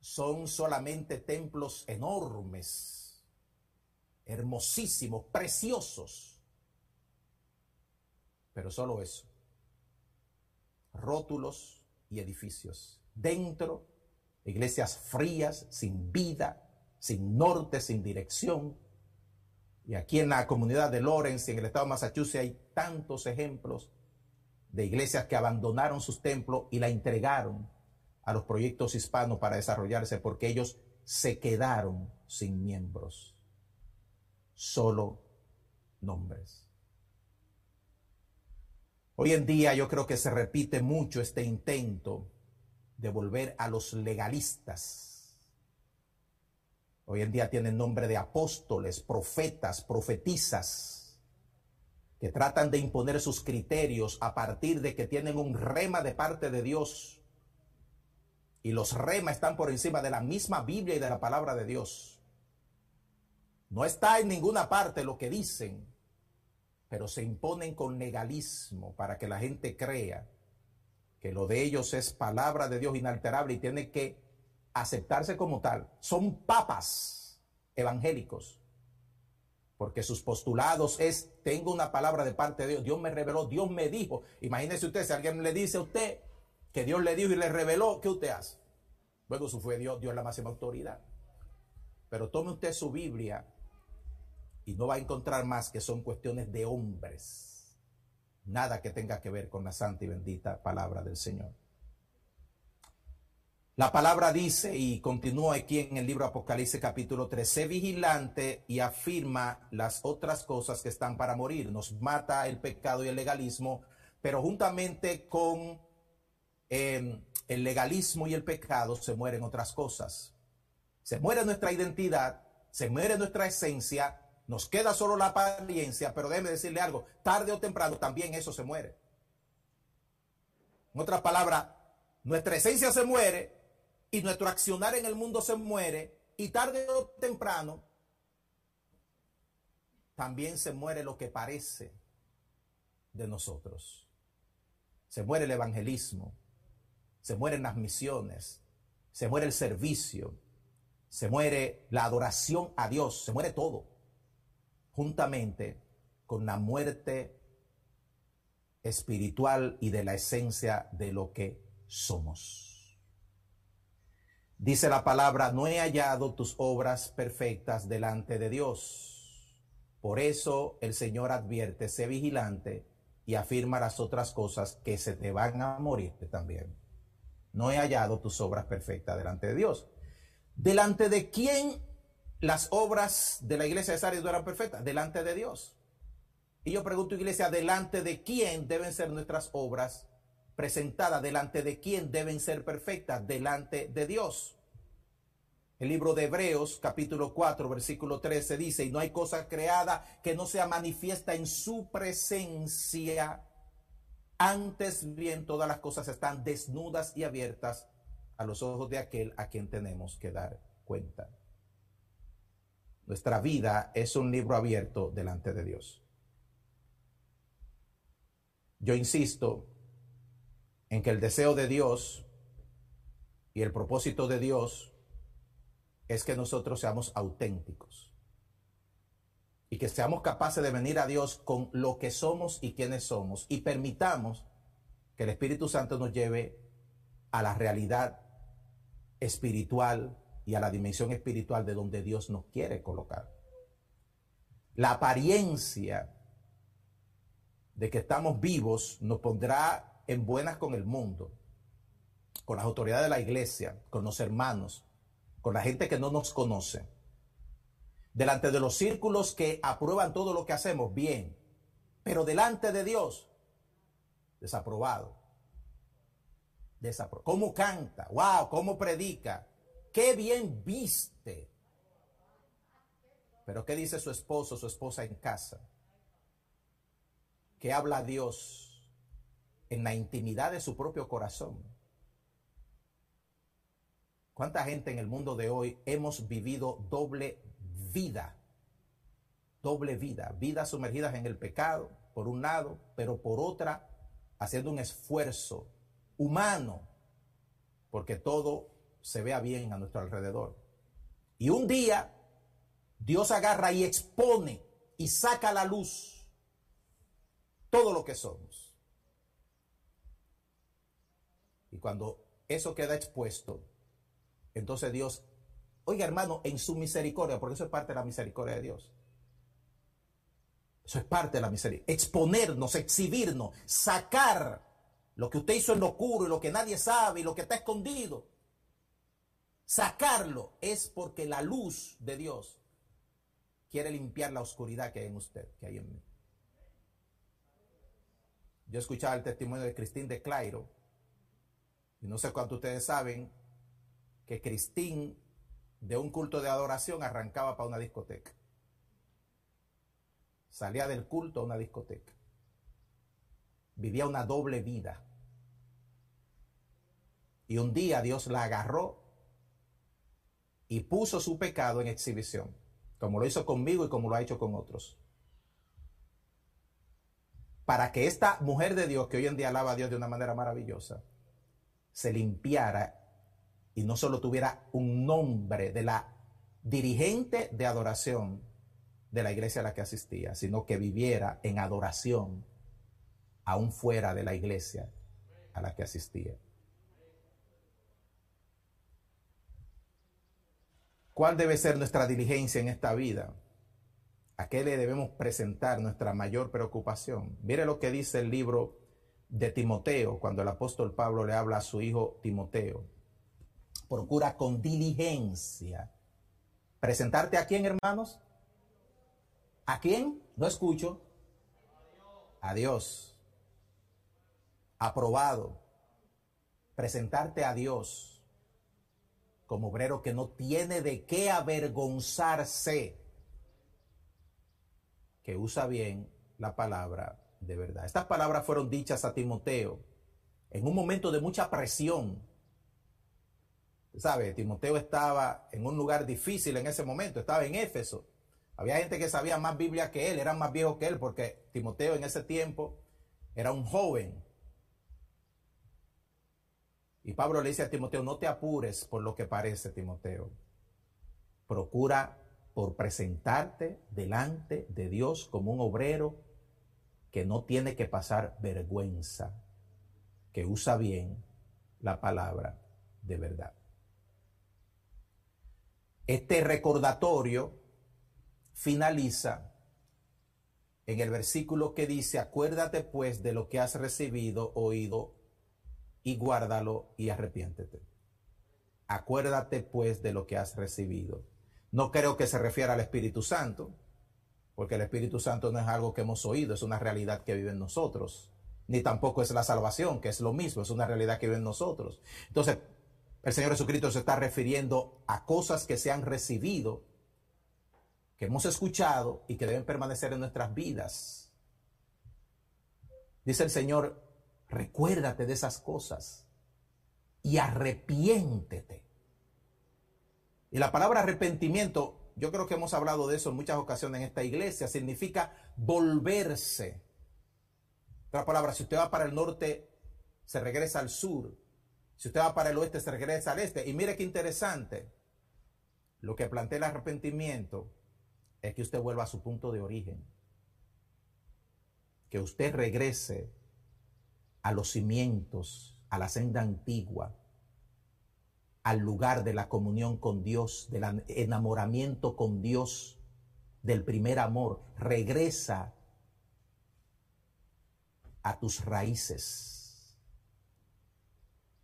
son solamente templos enormes, hermosísimos, preciosos, pero solo eso rótulos y edificios. Dentro, iglesias frías, sin vida, sin norte, sin dirección. Y aquí en la comunidad de Lawrence, en el estado de Massachusetts, hay tantos ejemplos de iglesias que abandonaron sus templos y la entregaron a los proyectos hispanos para desarrollarse porque ellos se quedaron sin miembros, solo nombres. Hoy en día yo creo que se repite mucho este intento de volver a los legalistas. Hoy en día tienen nombre de apóstoles, profetas, profetizas, que tratan de imponer sus criterios a partir de que tienen un rema de parte de Dios. Y los remas están por encima de la misma Biblia y de la palabra de Dios. No está en ninguna parte lo que dicen, pero se imponen con legalismo para que la gente crea que lo de ellos es palabra de Dios inalterable y tiene que aceptarse como tal. Son papas evangélicos, porque sus postulados es, tengo una palabra de parte de Dios, Dios me reveló, Dios me dijo. Imagínese usted, si alguien le dice a usted que Dios le dijo y le reveló, ¿qué usted hace? Bueno, eso fue Dios, Dios la máxima autoridad. Pero tome usted su Biblia y no va a encontrar más que son cuestiones de hombres. Nada que tenga que ver con la santa y bendita palabra del Señor. La palabra dice y continúa aquí en el libro Apocalipsis capítulo 3, sé vigilante y afirma las otras cosas que están para morir. Nos mata el pecado y el legalismo, pero juntamente con em, el legalismo y el pecado se mueren otras cosas. Se muere nuestra identidad, se muere nuestra esencia, nos queda solo la apariencia, pero déjeme decirle algo, tarde o temprano también eso se muere. En otras palabras, nuestra esencia se muere y nuestro accionar en el mundo se muere y tarde o temprano también se muere lo que parece de nosotros. Se muere el evangelismo, se mueren las misiones, se muere el servicio, se muere la adoración a Dios, se muere todo juntamente con la muerte espiritual y de la esencia de lo que somos. Dice la palabra, no he hallado tus obras perfectas delante de Dios. Por eso el Señor advierte, sé vigilante y afirma las otras cosas que se te van a morir también. No he hallado tus obras perfectas delante de Dios. ¿Delante de quién las obras de la iglesia de Sardis no eran perfectas, delante de Dios. Y yo pregunto, iglesia, ¿delante de quién deben ser nuestras obras presentadas? ¿Delante de quién deben ser perfectas? Delante de Dios. El libro de Hebreos, capítulo 4, versículo 13, dice, y no hay cosa creada que no sea manifiesta en su presencia. Antes bien, todas las cosas están desnudas y abiertas a los ojos de aquel a quien tenemos que dar cuenta. Nuestra vida es un libro abierto delante de Dios. Yo insisto en que el deseo de Dios y el propósito de Dios es que nosotros seamos auténticos y que seamos capaces de venir a Dios con lo que somos y quienes somos y permitamos que el Espíritu Santo nos lleve a la realidad espiritual y a la dimensión espiritual de donde Dios nos quiere colocar. La apariencia de que estamos vivos nos pondrá en buenas con el mundo, con las autoridades de la iglesia, con los hermanos, con la gente que no nos conoce, delante de los círculos que aprueban todo lo que hacemos, bien, pero delante de Dios, desaprobado. Desaprobado. ¿Cómo canta? ¡Wow! ¿Cómo predica? ¡Qué bien viste! Pero ¿qué dice su esposo, su esposa en casa? ¿Qué habla Dios en la intimidad de su propio corazón? ¿Cuánta gente en el mundo de hoy hemos vivido doble vida? Doble vida. Vidas sumergidas en el pecado, por un lado, pero por otra, haciendo un esfuerzo humano, porque todo se vea bien a nuestro alrededor. Y un día, Dios agarra y expone y saca a la luz todo lo que somos. Y cuando eso queda expuesto, entonces Dios, oiga hermano, en su misericordia, porque eso es parte de la misericordia de Dios. Eso es parte de la misericordia. Exponernos, exhibirnos, sacar lo que usted hizo en lo oscuro y lo que nadie sabe y lo que está escondido. Sacarlo es porque la luz de Dios quiere limpiar la oscuridad que hay en usted, que hay en mí. Yo escuchaba el testimonio de Cristín de Clairo, y no sé cuánto ustedes saben que Cristín de un culto de adoración arrancaba para una discoteca. Salía del culto a una discoteca. Vivía una doble vida. Y un día Dios la agarró y puso su pecado en exhibición, como lo hizo conmigo y como lo ha hecho con otros. Para que esta mujer de Dios, que hoy en día alaba a Dios de una manera maravillosa, se limpiara y no solo tuviera un nombre de la dirigente de adoración de la iglesia a la que asistía, sino que viviera en adoración aún fuera de la iglesia a la que asistía. ¿Cuál debe ser nuestra diligencia en esta vida? ¿A qué le debemos presentar nuestra mayor preocupación? Mire lo que dice el libro de Timoteo cuando el apóstol Pablo le habla a su hijo Timoteo procura con diligencia presentarte a quién, hermanos? ¿A quién? No escucho. A Dios. Aprobado. Presentarte a Dios como obrero que no tiene de qué avergonzarse, que usa bien la palabra de verdad. Estas palabras fueron dichas a Timoteo en un momento de mucha presión ¿Sabe? Timoteo estaba en un lugar difícil en ese momento, estaba en Éfeso. Había gente que sabía más Biblia que él, eran más viejos que él, porque Timoteo en ese tiempo era un joven. Y Pablo le dice a Timoteo, no te apures por lo que parece, Timoteo. Procura por presentarte delante de Dios como un obrero que no tiene que pasar vergüenza, que usa bien la palabra de verdad. Este recordatorio finaliza en el versículo que dice, acuérdate pues de lo que has recibido, oído, y guárdalo y arrepiéntete. Acuérdate pues de lo que has recibido. No creo que se refiera al Espíritu Santo, porque el Espíritu Santo no es algo que hemos oído, es una realidad que vive en nosotros. Ni tampoco es la salvación, que es lo mismo, es una realidad que vive en nosotros. Entonces, el Señor Jesucristo se está refiriendo a cosas que se han recibido, que hemos escuchado y que deben permanecer en nuestras vidas. Dice el Señor, recuérdate de esas cosas y arrepiéntete. Y la palabra arrepentimiento, yo creo que hemos hablado de eso en muchas ocasiones en esta iglesia, significa volverse. Otra palabra, si usted va para el norte, se regresa al sur. Si usted va para el oeste, se regresa al este. Y mire qué interesante. Lo que plantea el arrepentimiento es que usted vuelva a su punto de origen. Que usted regrese a los cimientos, a la senda antigua, al lugar de la comunión con Dios, del enamoramiento con Dios, del primer amor. Regresa a tus raíces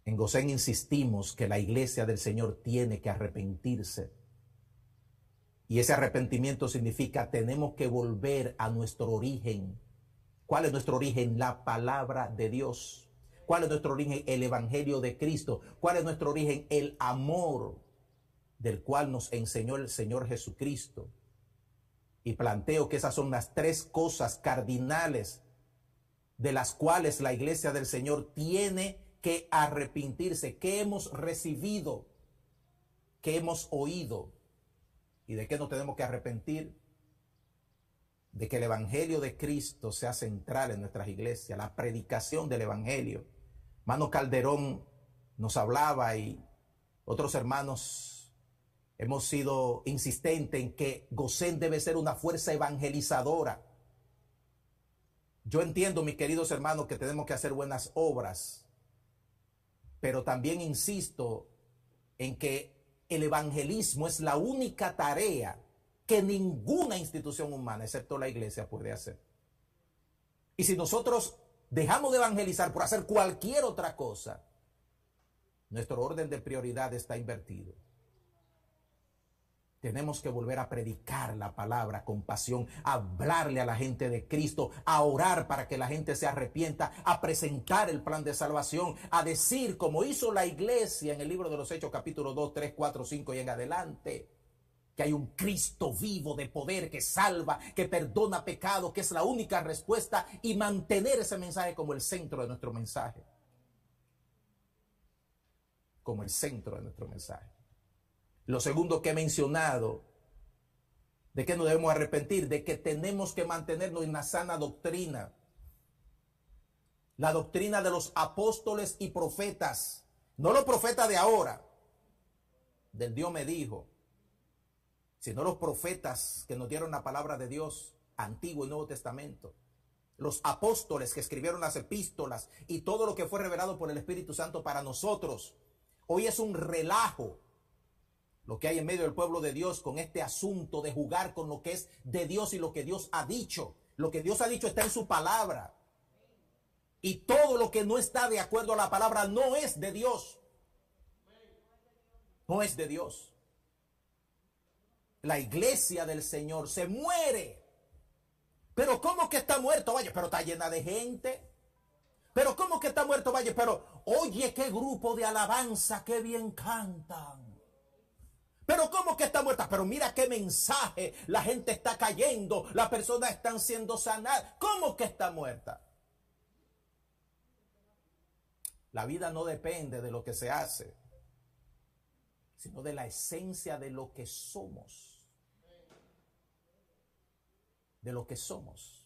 En Gosén insistimos que la iglesia del Señor tiene que arrepentirse. Y ese arrepentimiento significa tenemos que volver a nuestro origen. ¿Cuál es nuestro origen? La palabra de Dios. ¿Cuál es nuestro origen? El Evangelio de Cristo. ¿Cuál es nuestro origen? El amor del cual nos enseñó el Señor Jesucristo. Y planteo que esas son las tres cosas cardinales de las cuales la iglesia del Señor tiene que arrepentirse, que hemos recibido, que hemos oído y de qué nos tenemos que arrepentir. De que el Evangelio de Cristo sea central en nuestras iglesias, la predicación del Evangelio. Mano Calderón nos hablaba y otros hermanos hemos sido insistentes en que Gosén debe ser una fuerza evangelizadora. Yo entiendo, mis queridos hermanos, que tenemos que hacer buenas obras pero también insisto en que el evangelismo es la única tarea que ninguna institución humana, excepto la iglesia, puede hacer. Y si nosotros dejamos de evangelizar por hacer cualquier otra cosa, nuestro orden de prioridad está invertido. Tenemos que volver a predicar la palabra con pasión, a hablarle a la gente de Cristo, a orar para que la gente se arrepienta, a presentar el plan de salvación, a decir como hizo la iglesia en el libro de los Hechos capítulo 2, 3, 4, 5 y en adelante, que hay un Cristo vivo de poder que salva, que perdona pecado, que es la única respuesta y mantener ese mensaje como el centro de nuestro mensaje. Como el centro de nuestro mensaje. Lo segundo que he mencionado, de que nos debemos arrepentir, de que tenemos que mantenernos en la sana doctrina. La doctrina de los apóstoles y profetas, no los profetas de ahora, del Dios me dijo, sino los profetas que nos dieron la palabra de Dios, Antiguo y Nuevo Testamento. Los apóstoles que escribieron las epístolas y todo lo que fue revelado por el Espíritu Santo para nosotros. Hoy es un relajo lo que hay en medio del pueblo de Dios con este asunto de jugar con lo que es de Dios y lo que Dios ha dicho. Lo que Dios ha dicho está en su palabra. Y todo lo que no está de acuerdo a la palabra no es de Dios. No es de Dios. La iglesia del Señor se muere. Pero ¿cómo que está muerto? Vaya, pero está llena de gente. Pero ¿cómo que está muerto? Vaya, pero oye, qué grupo de alabanza, qué bien cantan. Pero ¿cómo que está muerta? Pero mira qué mensaje. La gente está cayendo. Las personas están siendo sanadas. ¿Cómo que está muerta? La vida no depende de lo que se hace, sino de la esencia de lo que somos. De lo que somos.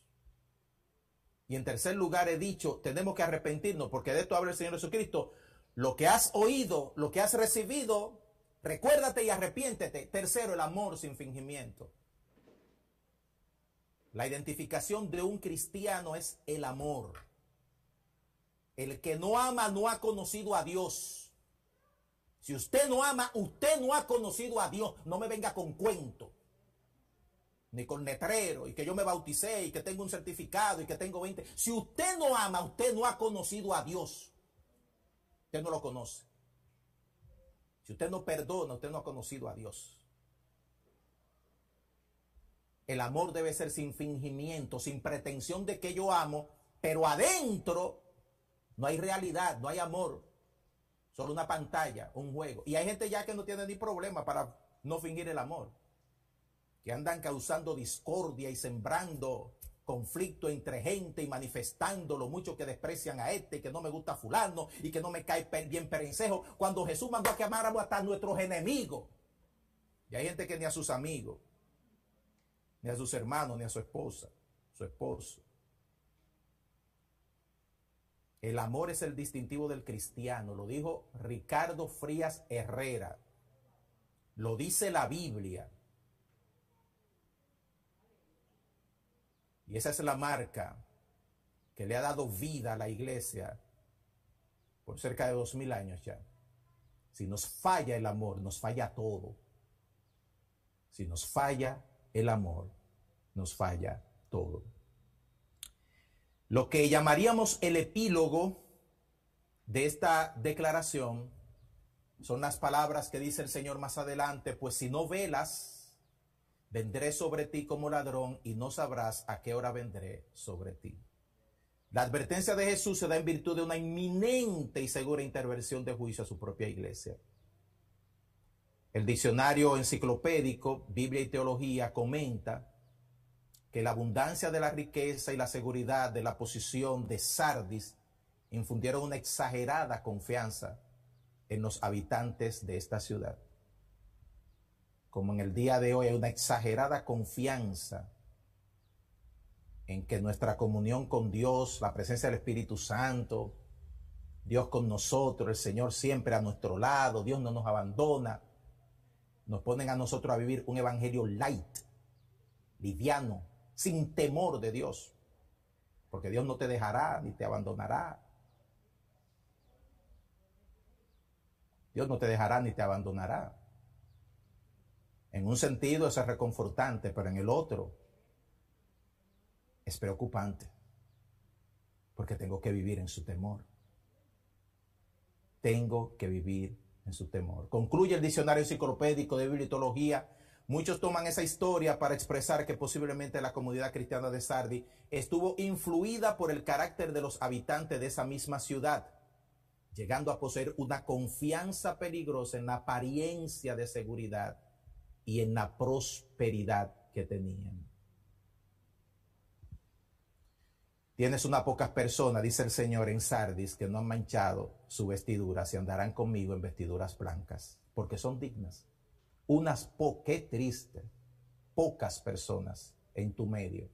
Y en tercer lugar he dicho, tenemos que arrepentirnos, porque de esto habla el Señor Jesucristo. Lo que has oído, lo que has recibido, Recuérdate y arrepiéntete. Tercero, el amor sin fingimiento. La identificación de un cristiano es el amor. El que no ama no ha conocido a Dios. Si usted no ama, usted no ha conocido a Dios. No me venga con cuento. Ni con letrero. Y que yo me bauticé y que tengo un certificado y que tengo 20. Si usted no ama, usted no ha conocido a Dios. Usted no lo conoce. Si usted no perdona, usted no ha conocido a Dios. El amor debe ser sin fingimiento, sin pretensión de que yo amo, pero adentro no hay realidad, no hay amor. Solo una pantalla, un juego. Y hay gente ya que no tiene ni problema para no fingir el amor. Que andan causando discordia y sembrando conflicto entre gente y manifestando lo mucho que desprecian a este y que no me gusta fulano y que no me cae bien perencejo, cuando Jesús mandó a que amáramos hasta a nuestros enemigos. Y hay gente que ni a sus amigos, ni a sus hermanos, ni a su esposa, su esposo. El amor es el distintivo del cristiano, lo dijo Ricardo Frías Herrera. Lo dice la Biblia. Y esa es la marca que le ha dado vida a la iglesia por cerca de dos mil años ya. Si nos falla el amor, nos falla todo. Si nos falla el amor, nos falla todo. Lo que llamaríamos el epílogo de esta declaración son las palabras que dice el Señor más adelante, pues si no velas, vendré sobre ti como ladrón y no sabrás a qué hora vendré sobre ti. La advertencia de Jesús se da en virtud de una inminente y segura intervención de juicio a su propia iglesia. El diccionario enciclopédico Biblia y Teología comenta que la abundancia de la riqueza y la seguridad de la posición de Sardis infundieron una exagerada confianza en los habitantes de esta ciudad. Como en el día de hoy hay una exagerada confianza en que nuestra comunión con Dios, la presencia del Espíritu Santo, Dios con nosotros, el Señor siempre a nuestro lado, Dios no nos abandona, nos ponen a nosotros a vivir un evangelio light, liviano, sin temor de Dios, porque Dios no te dejará ni te abandonará. Dios no te dejará ni te abandonará. En un sentido es reconfortante, pero en el otro es preocupante, porque tengo que vivir en su temor. Tengo que vivir en su temor. Concluye el diccionario enciclopédico de bibliotología. Muchos toman esa historia para expresar que posiblemente la comunidad cristiana de Sardi estuvo influida por el carácter de los habitantes de esa misma ciudad, llegando a poseer una confianza peligrosa en la apariencia de seguridad y en la prosperidad que tenían. Tienes unas pocas personas, dice el Señor en Sardis, que no han manchado su vestidura, y andarán conmigo en vestiduras blancas, porque son dignas. Unas po, qué triste, pocas personas en tu medio,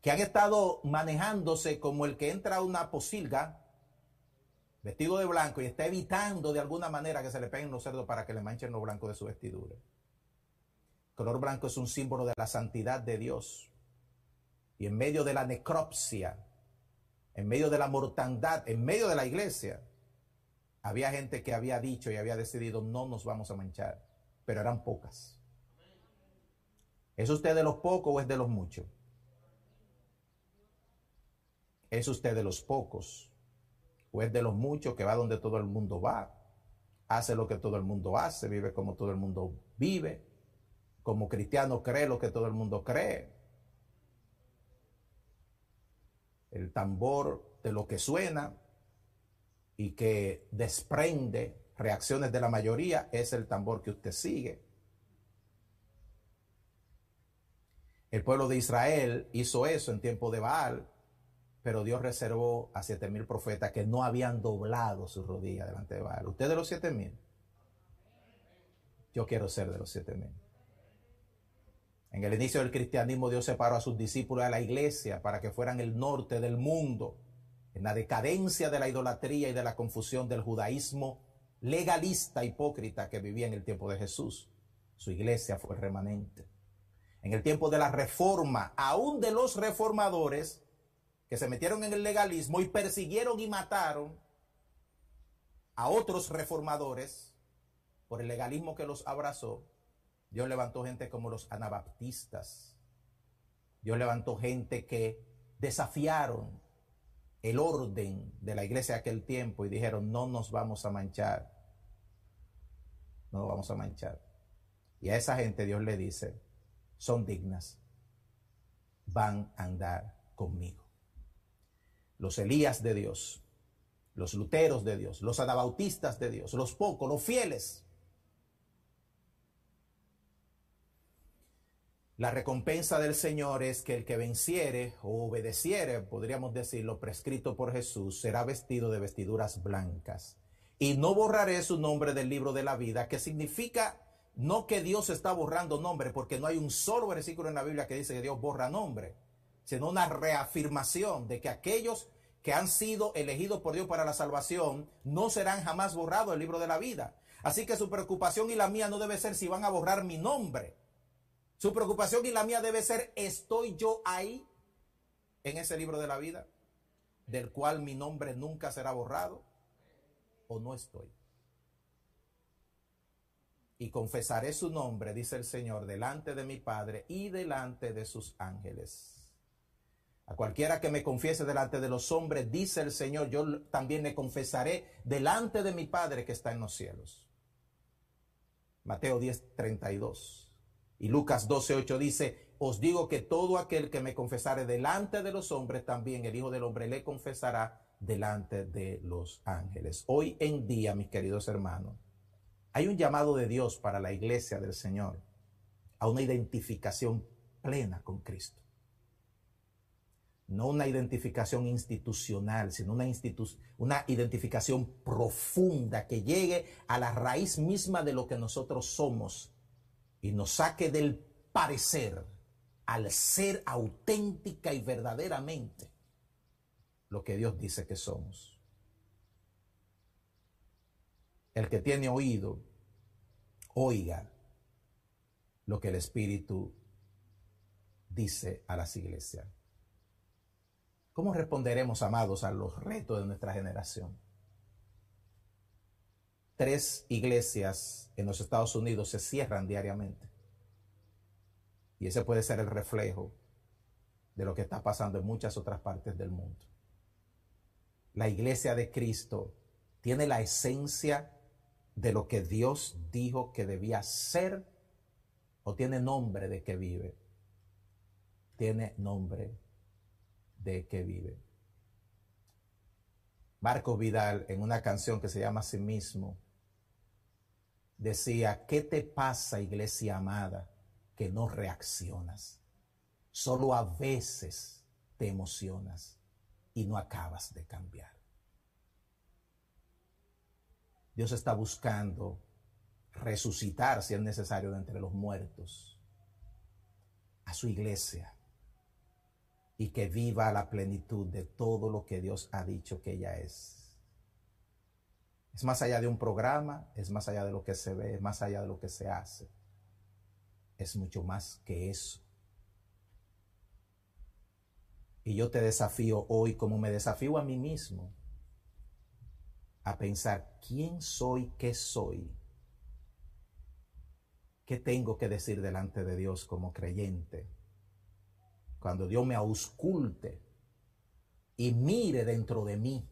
que han estado manejándose como el que entra a una posilga, vestido de blanco, y está evitando de alguna manera que se le peguen los cerdos para que le manchen lo blanco de su vestidura. Color blanco es un símbolo de la santidad de Dios y en medio de la necropsia, en medio de la mortandad, en medio de la iglesia, había gente que había dicho y había decidido no nos vamos a manchar, pero eran pocas. ¿Es usted de los pocos o es de los muchos? ¿Es usted de los pocos o es de los muchos que va donde todo el mundo va? Hace lo que todo el mundo hace, vive como todo el mundo vive. Como cristiano cree lo que todo el mundo cree el tambor de lo que suena y que desprende reacciones de la mayoría es el tambor que usted sigue. El pueblo de Israel hizo eso en tiempo de Baal, pero Dios reservó a siete mil profetas que no habían doblado su rodilla delante de Baal. ¿Usted de los siete mil? Yo quiero ser de los siete mil. En el inicio del cristianismo Dios separó a sus discípulos de la iglesia para que fueran el norte del mundo. En la decadencia de la idolatría y de la confusión del judaísmo legalista, hipócrita que vivía en el tiempo de Jesús, su iglesia fue remanente. En el tiempo de la reforma, aún de los reformadores que se metieron en el legalismo y persiguieron y mataron a otros reformadores por el legalismo que los abrazó, Dios levantó gente como los anabaptistas. Dios levantó gente que desafiaron el orden de la iglesia de aquel tiempo y dijeron, no nos vamos a manchar. No nos vamos a manchar. Y a esa gente Dios le dice, son dignas, van a andar conmigo. Los Elías de Dios, los Luteros de Dios, los Anabautistas de Dios, los pocos, los fieles, La recompensa del Señor es que el que venciere o obedeciere, podríamos decirlo, prescrito por Jesús, será vestido de vestiduras blancas. Y no borraré su nombre del libro de la vida, que significa no que Dios está borrando nombre, porque no hay un solo versículo en la Biblia que dice que Dios borra nombre, sino una reafirmación de que aquellos que han sido elegidos por Dios para la salvación no serán jamás borrados del libro de la vida. Así que su preocupación y la mía no debe ser si van a borrar mi nombre su preocupación y la mía debe ser, ¿estoy yo ahí en ese libro de la vida? Del cual mi nombre nunca será borrado. ¿O no estoy? Y confesaré su nombre, dice el Señor, delante de mi Padre y delante de sus ángeles. A cualquiera que me confiese delante de los hombres, dice el Señor, yo también le confesaré delante de mi Padre que está en los cielos. Mateo 10, 32. Y Lucas 12, 8 dice, os digo que todo aquel que me confesare delante de los hombres, también el Hijo del Hombre le confesará delante de los ángeles. Hoy en día, mis queridos hermanos, hay un llamado de Dios para la iglesia del Señor a una identificación plena con Cristo no una identificación institucional, sino una, una identificación profunda que llegue a la raíz misma de lo que nosotros somos y nos saque del parecer al ser auténtica y verdaderamente lo que Dios dice que somos. El que tiene oído, oiga lo que el Espíritu dice a las iglesias. ¿Cómo responderemos, amados, a los retos de nuestra generación? Tres iglesias en los Estados Unidos se cierran diariamente. Y ese puede ser el reflejo de lo que está pasando en muchas otras partes del mundo. La iglesia de Cristo tiene la esencia de lo que Dios dijo que debía ser o tiene nombre de que vive. Tiene nombre de que vive. Marco Vidal, en una canción que se llama sí mismo, decía, ¿qué te pasa, iglesia amada, que no reaccionas? Solo a veces te emocionas y no acabas de cambiar. Dios está buscando resucitar, si es necesario, de entre los muertos, a su iglesia y que viva la plenitud de todo lo que Dios ha dicho que ella es. Es más allá de un programa, es más allá de lo que se ve, es más allá de lo que se hace. Es mucho más que eso. Y yo te desafío hoy, como me desafío a mí mismo, a pensar quién soy, qué soy, qué tengo que decir delante de Dios como creyente cuando Dios me ausculte y mire dentro de mí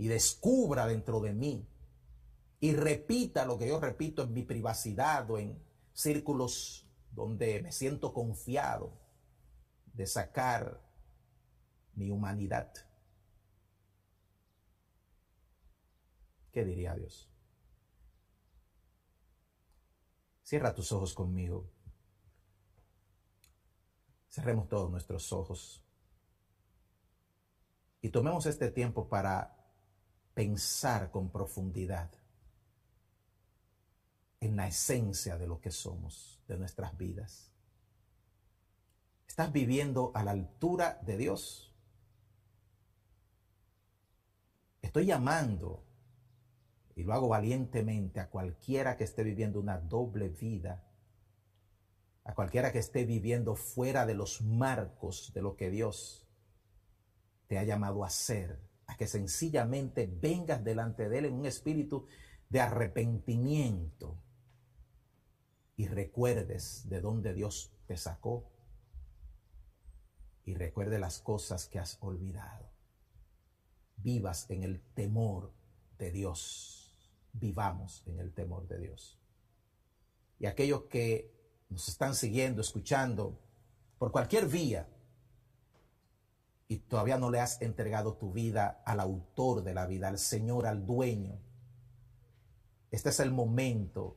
y descubra dentro de mí y repita lo que yo repito en mi privacidad o en círculos donde me siento confiado de sacar mi humanidad. ¿Qué diría Dios? Cierra tus ojos conmigo. Cerremos todos nuestros ojos y tomemos este tiempo para pensar con profundidad en la esencia de lo que somos, de nuestras vidas. ¿Estás viviendo a la altura de Dios? Estoy llamando, y lo hago valientemente, a cualquiera que esté viviendo una doble vida a cualquiera que esté viviendo fuera de los marcos de lo que Dios te ha llamado a ser, que sencillamente vengas delante de Él en un espíritu de arrepentimiento y recuerdes de dónde Dios te sacó y recuerde las cosas que has olvidado. Vivas en el temor de Dios. Vivamos en el temor de Dios. Y aquellos que nos están siguiendo, escuchando, por cualquier vía, y todavía no le has entregado tu vida al autor de la vida, al Señor, al dueño, este es el momento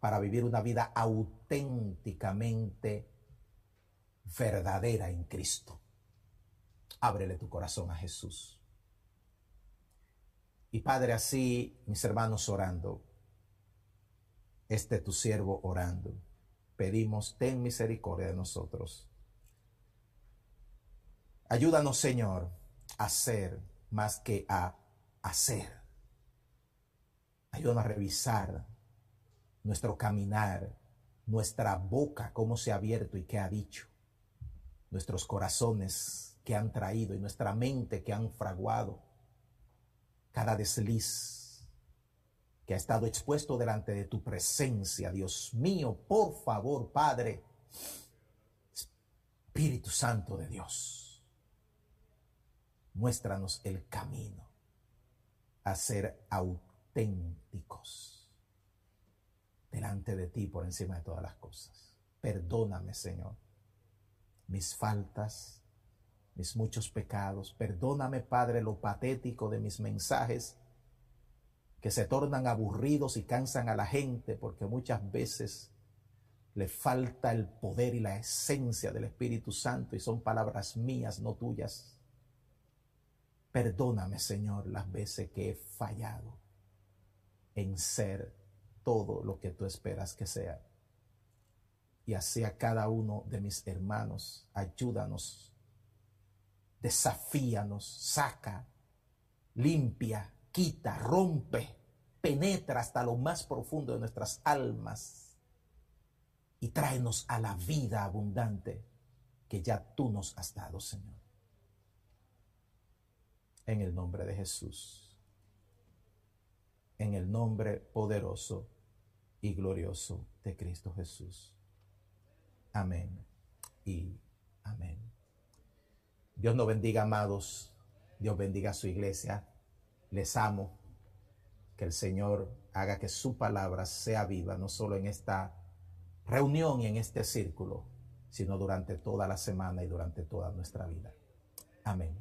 para vivir una vida auténticamente verdadera en Cristo. Ábrele tu corazón a Jesús. Y Padre, así mis hermanos orando, este tu siervo orando pedimos, ten misericordia de nosotros. Ayúdanos, Señor, a ser más que a hacer. Ayúdanos a revisar nuestro caminar, nuestra boca, cómo se ha abierto y qué ha dicho, nuestros corazones que han traído y nuestra mente que han fraguado, cada desliz que ha estado expuesto delante de tu presencia, Dios mío, por favor, Padre, Espíritu Santo de Dios, muéstranos el camino a ser auténticos delante de ti por encima de todas las cosas. Perdóname, Señor, mis faltas, mis muchos pecados. Perdóname, Padre, lo patético de mis mensajes que se tornan aburridos y cansan a la gente porque muchas veces le falta el poder y la esencia del Espíritu Santo y son palabras mías, no tuyas. Perdóname, Señor, las veces que he fallado en ser todo lo que tú esperas que sea. Y así a cada uno de mis hermanos, ayúdanos, desafíanos, saca, limpia, quita, rompe, penetra hasta lo más profundo de nuestras almas y tráenos a la vida abundante que ya tú nos has dado, Señor. En el nombre de Jesús. En el nombre poderoso y glorioso de Cristo Jesús. Amén y amén. Dios nos bendiga, amados. Dios bendiga a su iglesia les amo. Que el Señor haga que su palabra sea viva, no solo en esta reunión y en este círculo, sino durante toda la semana y durante toda nuestra vida. Amén.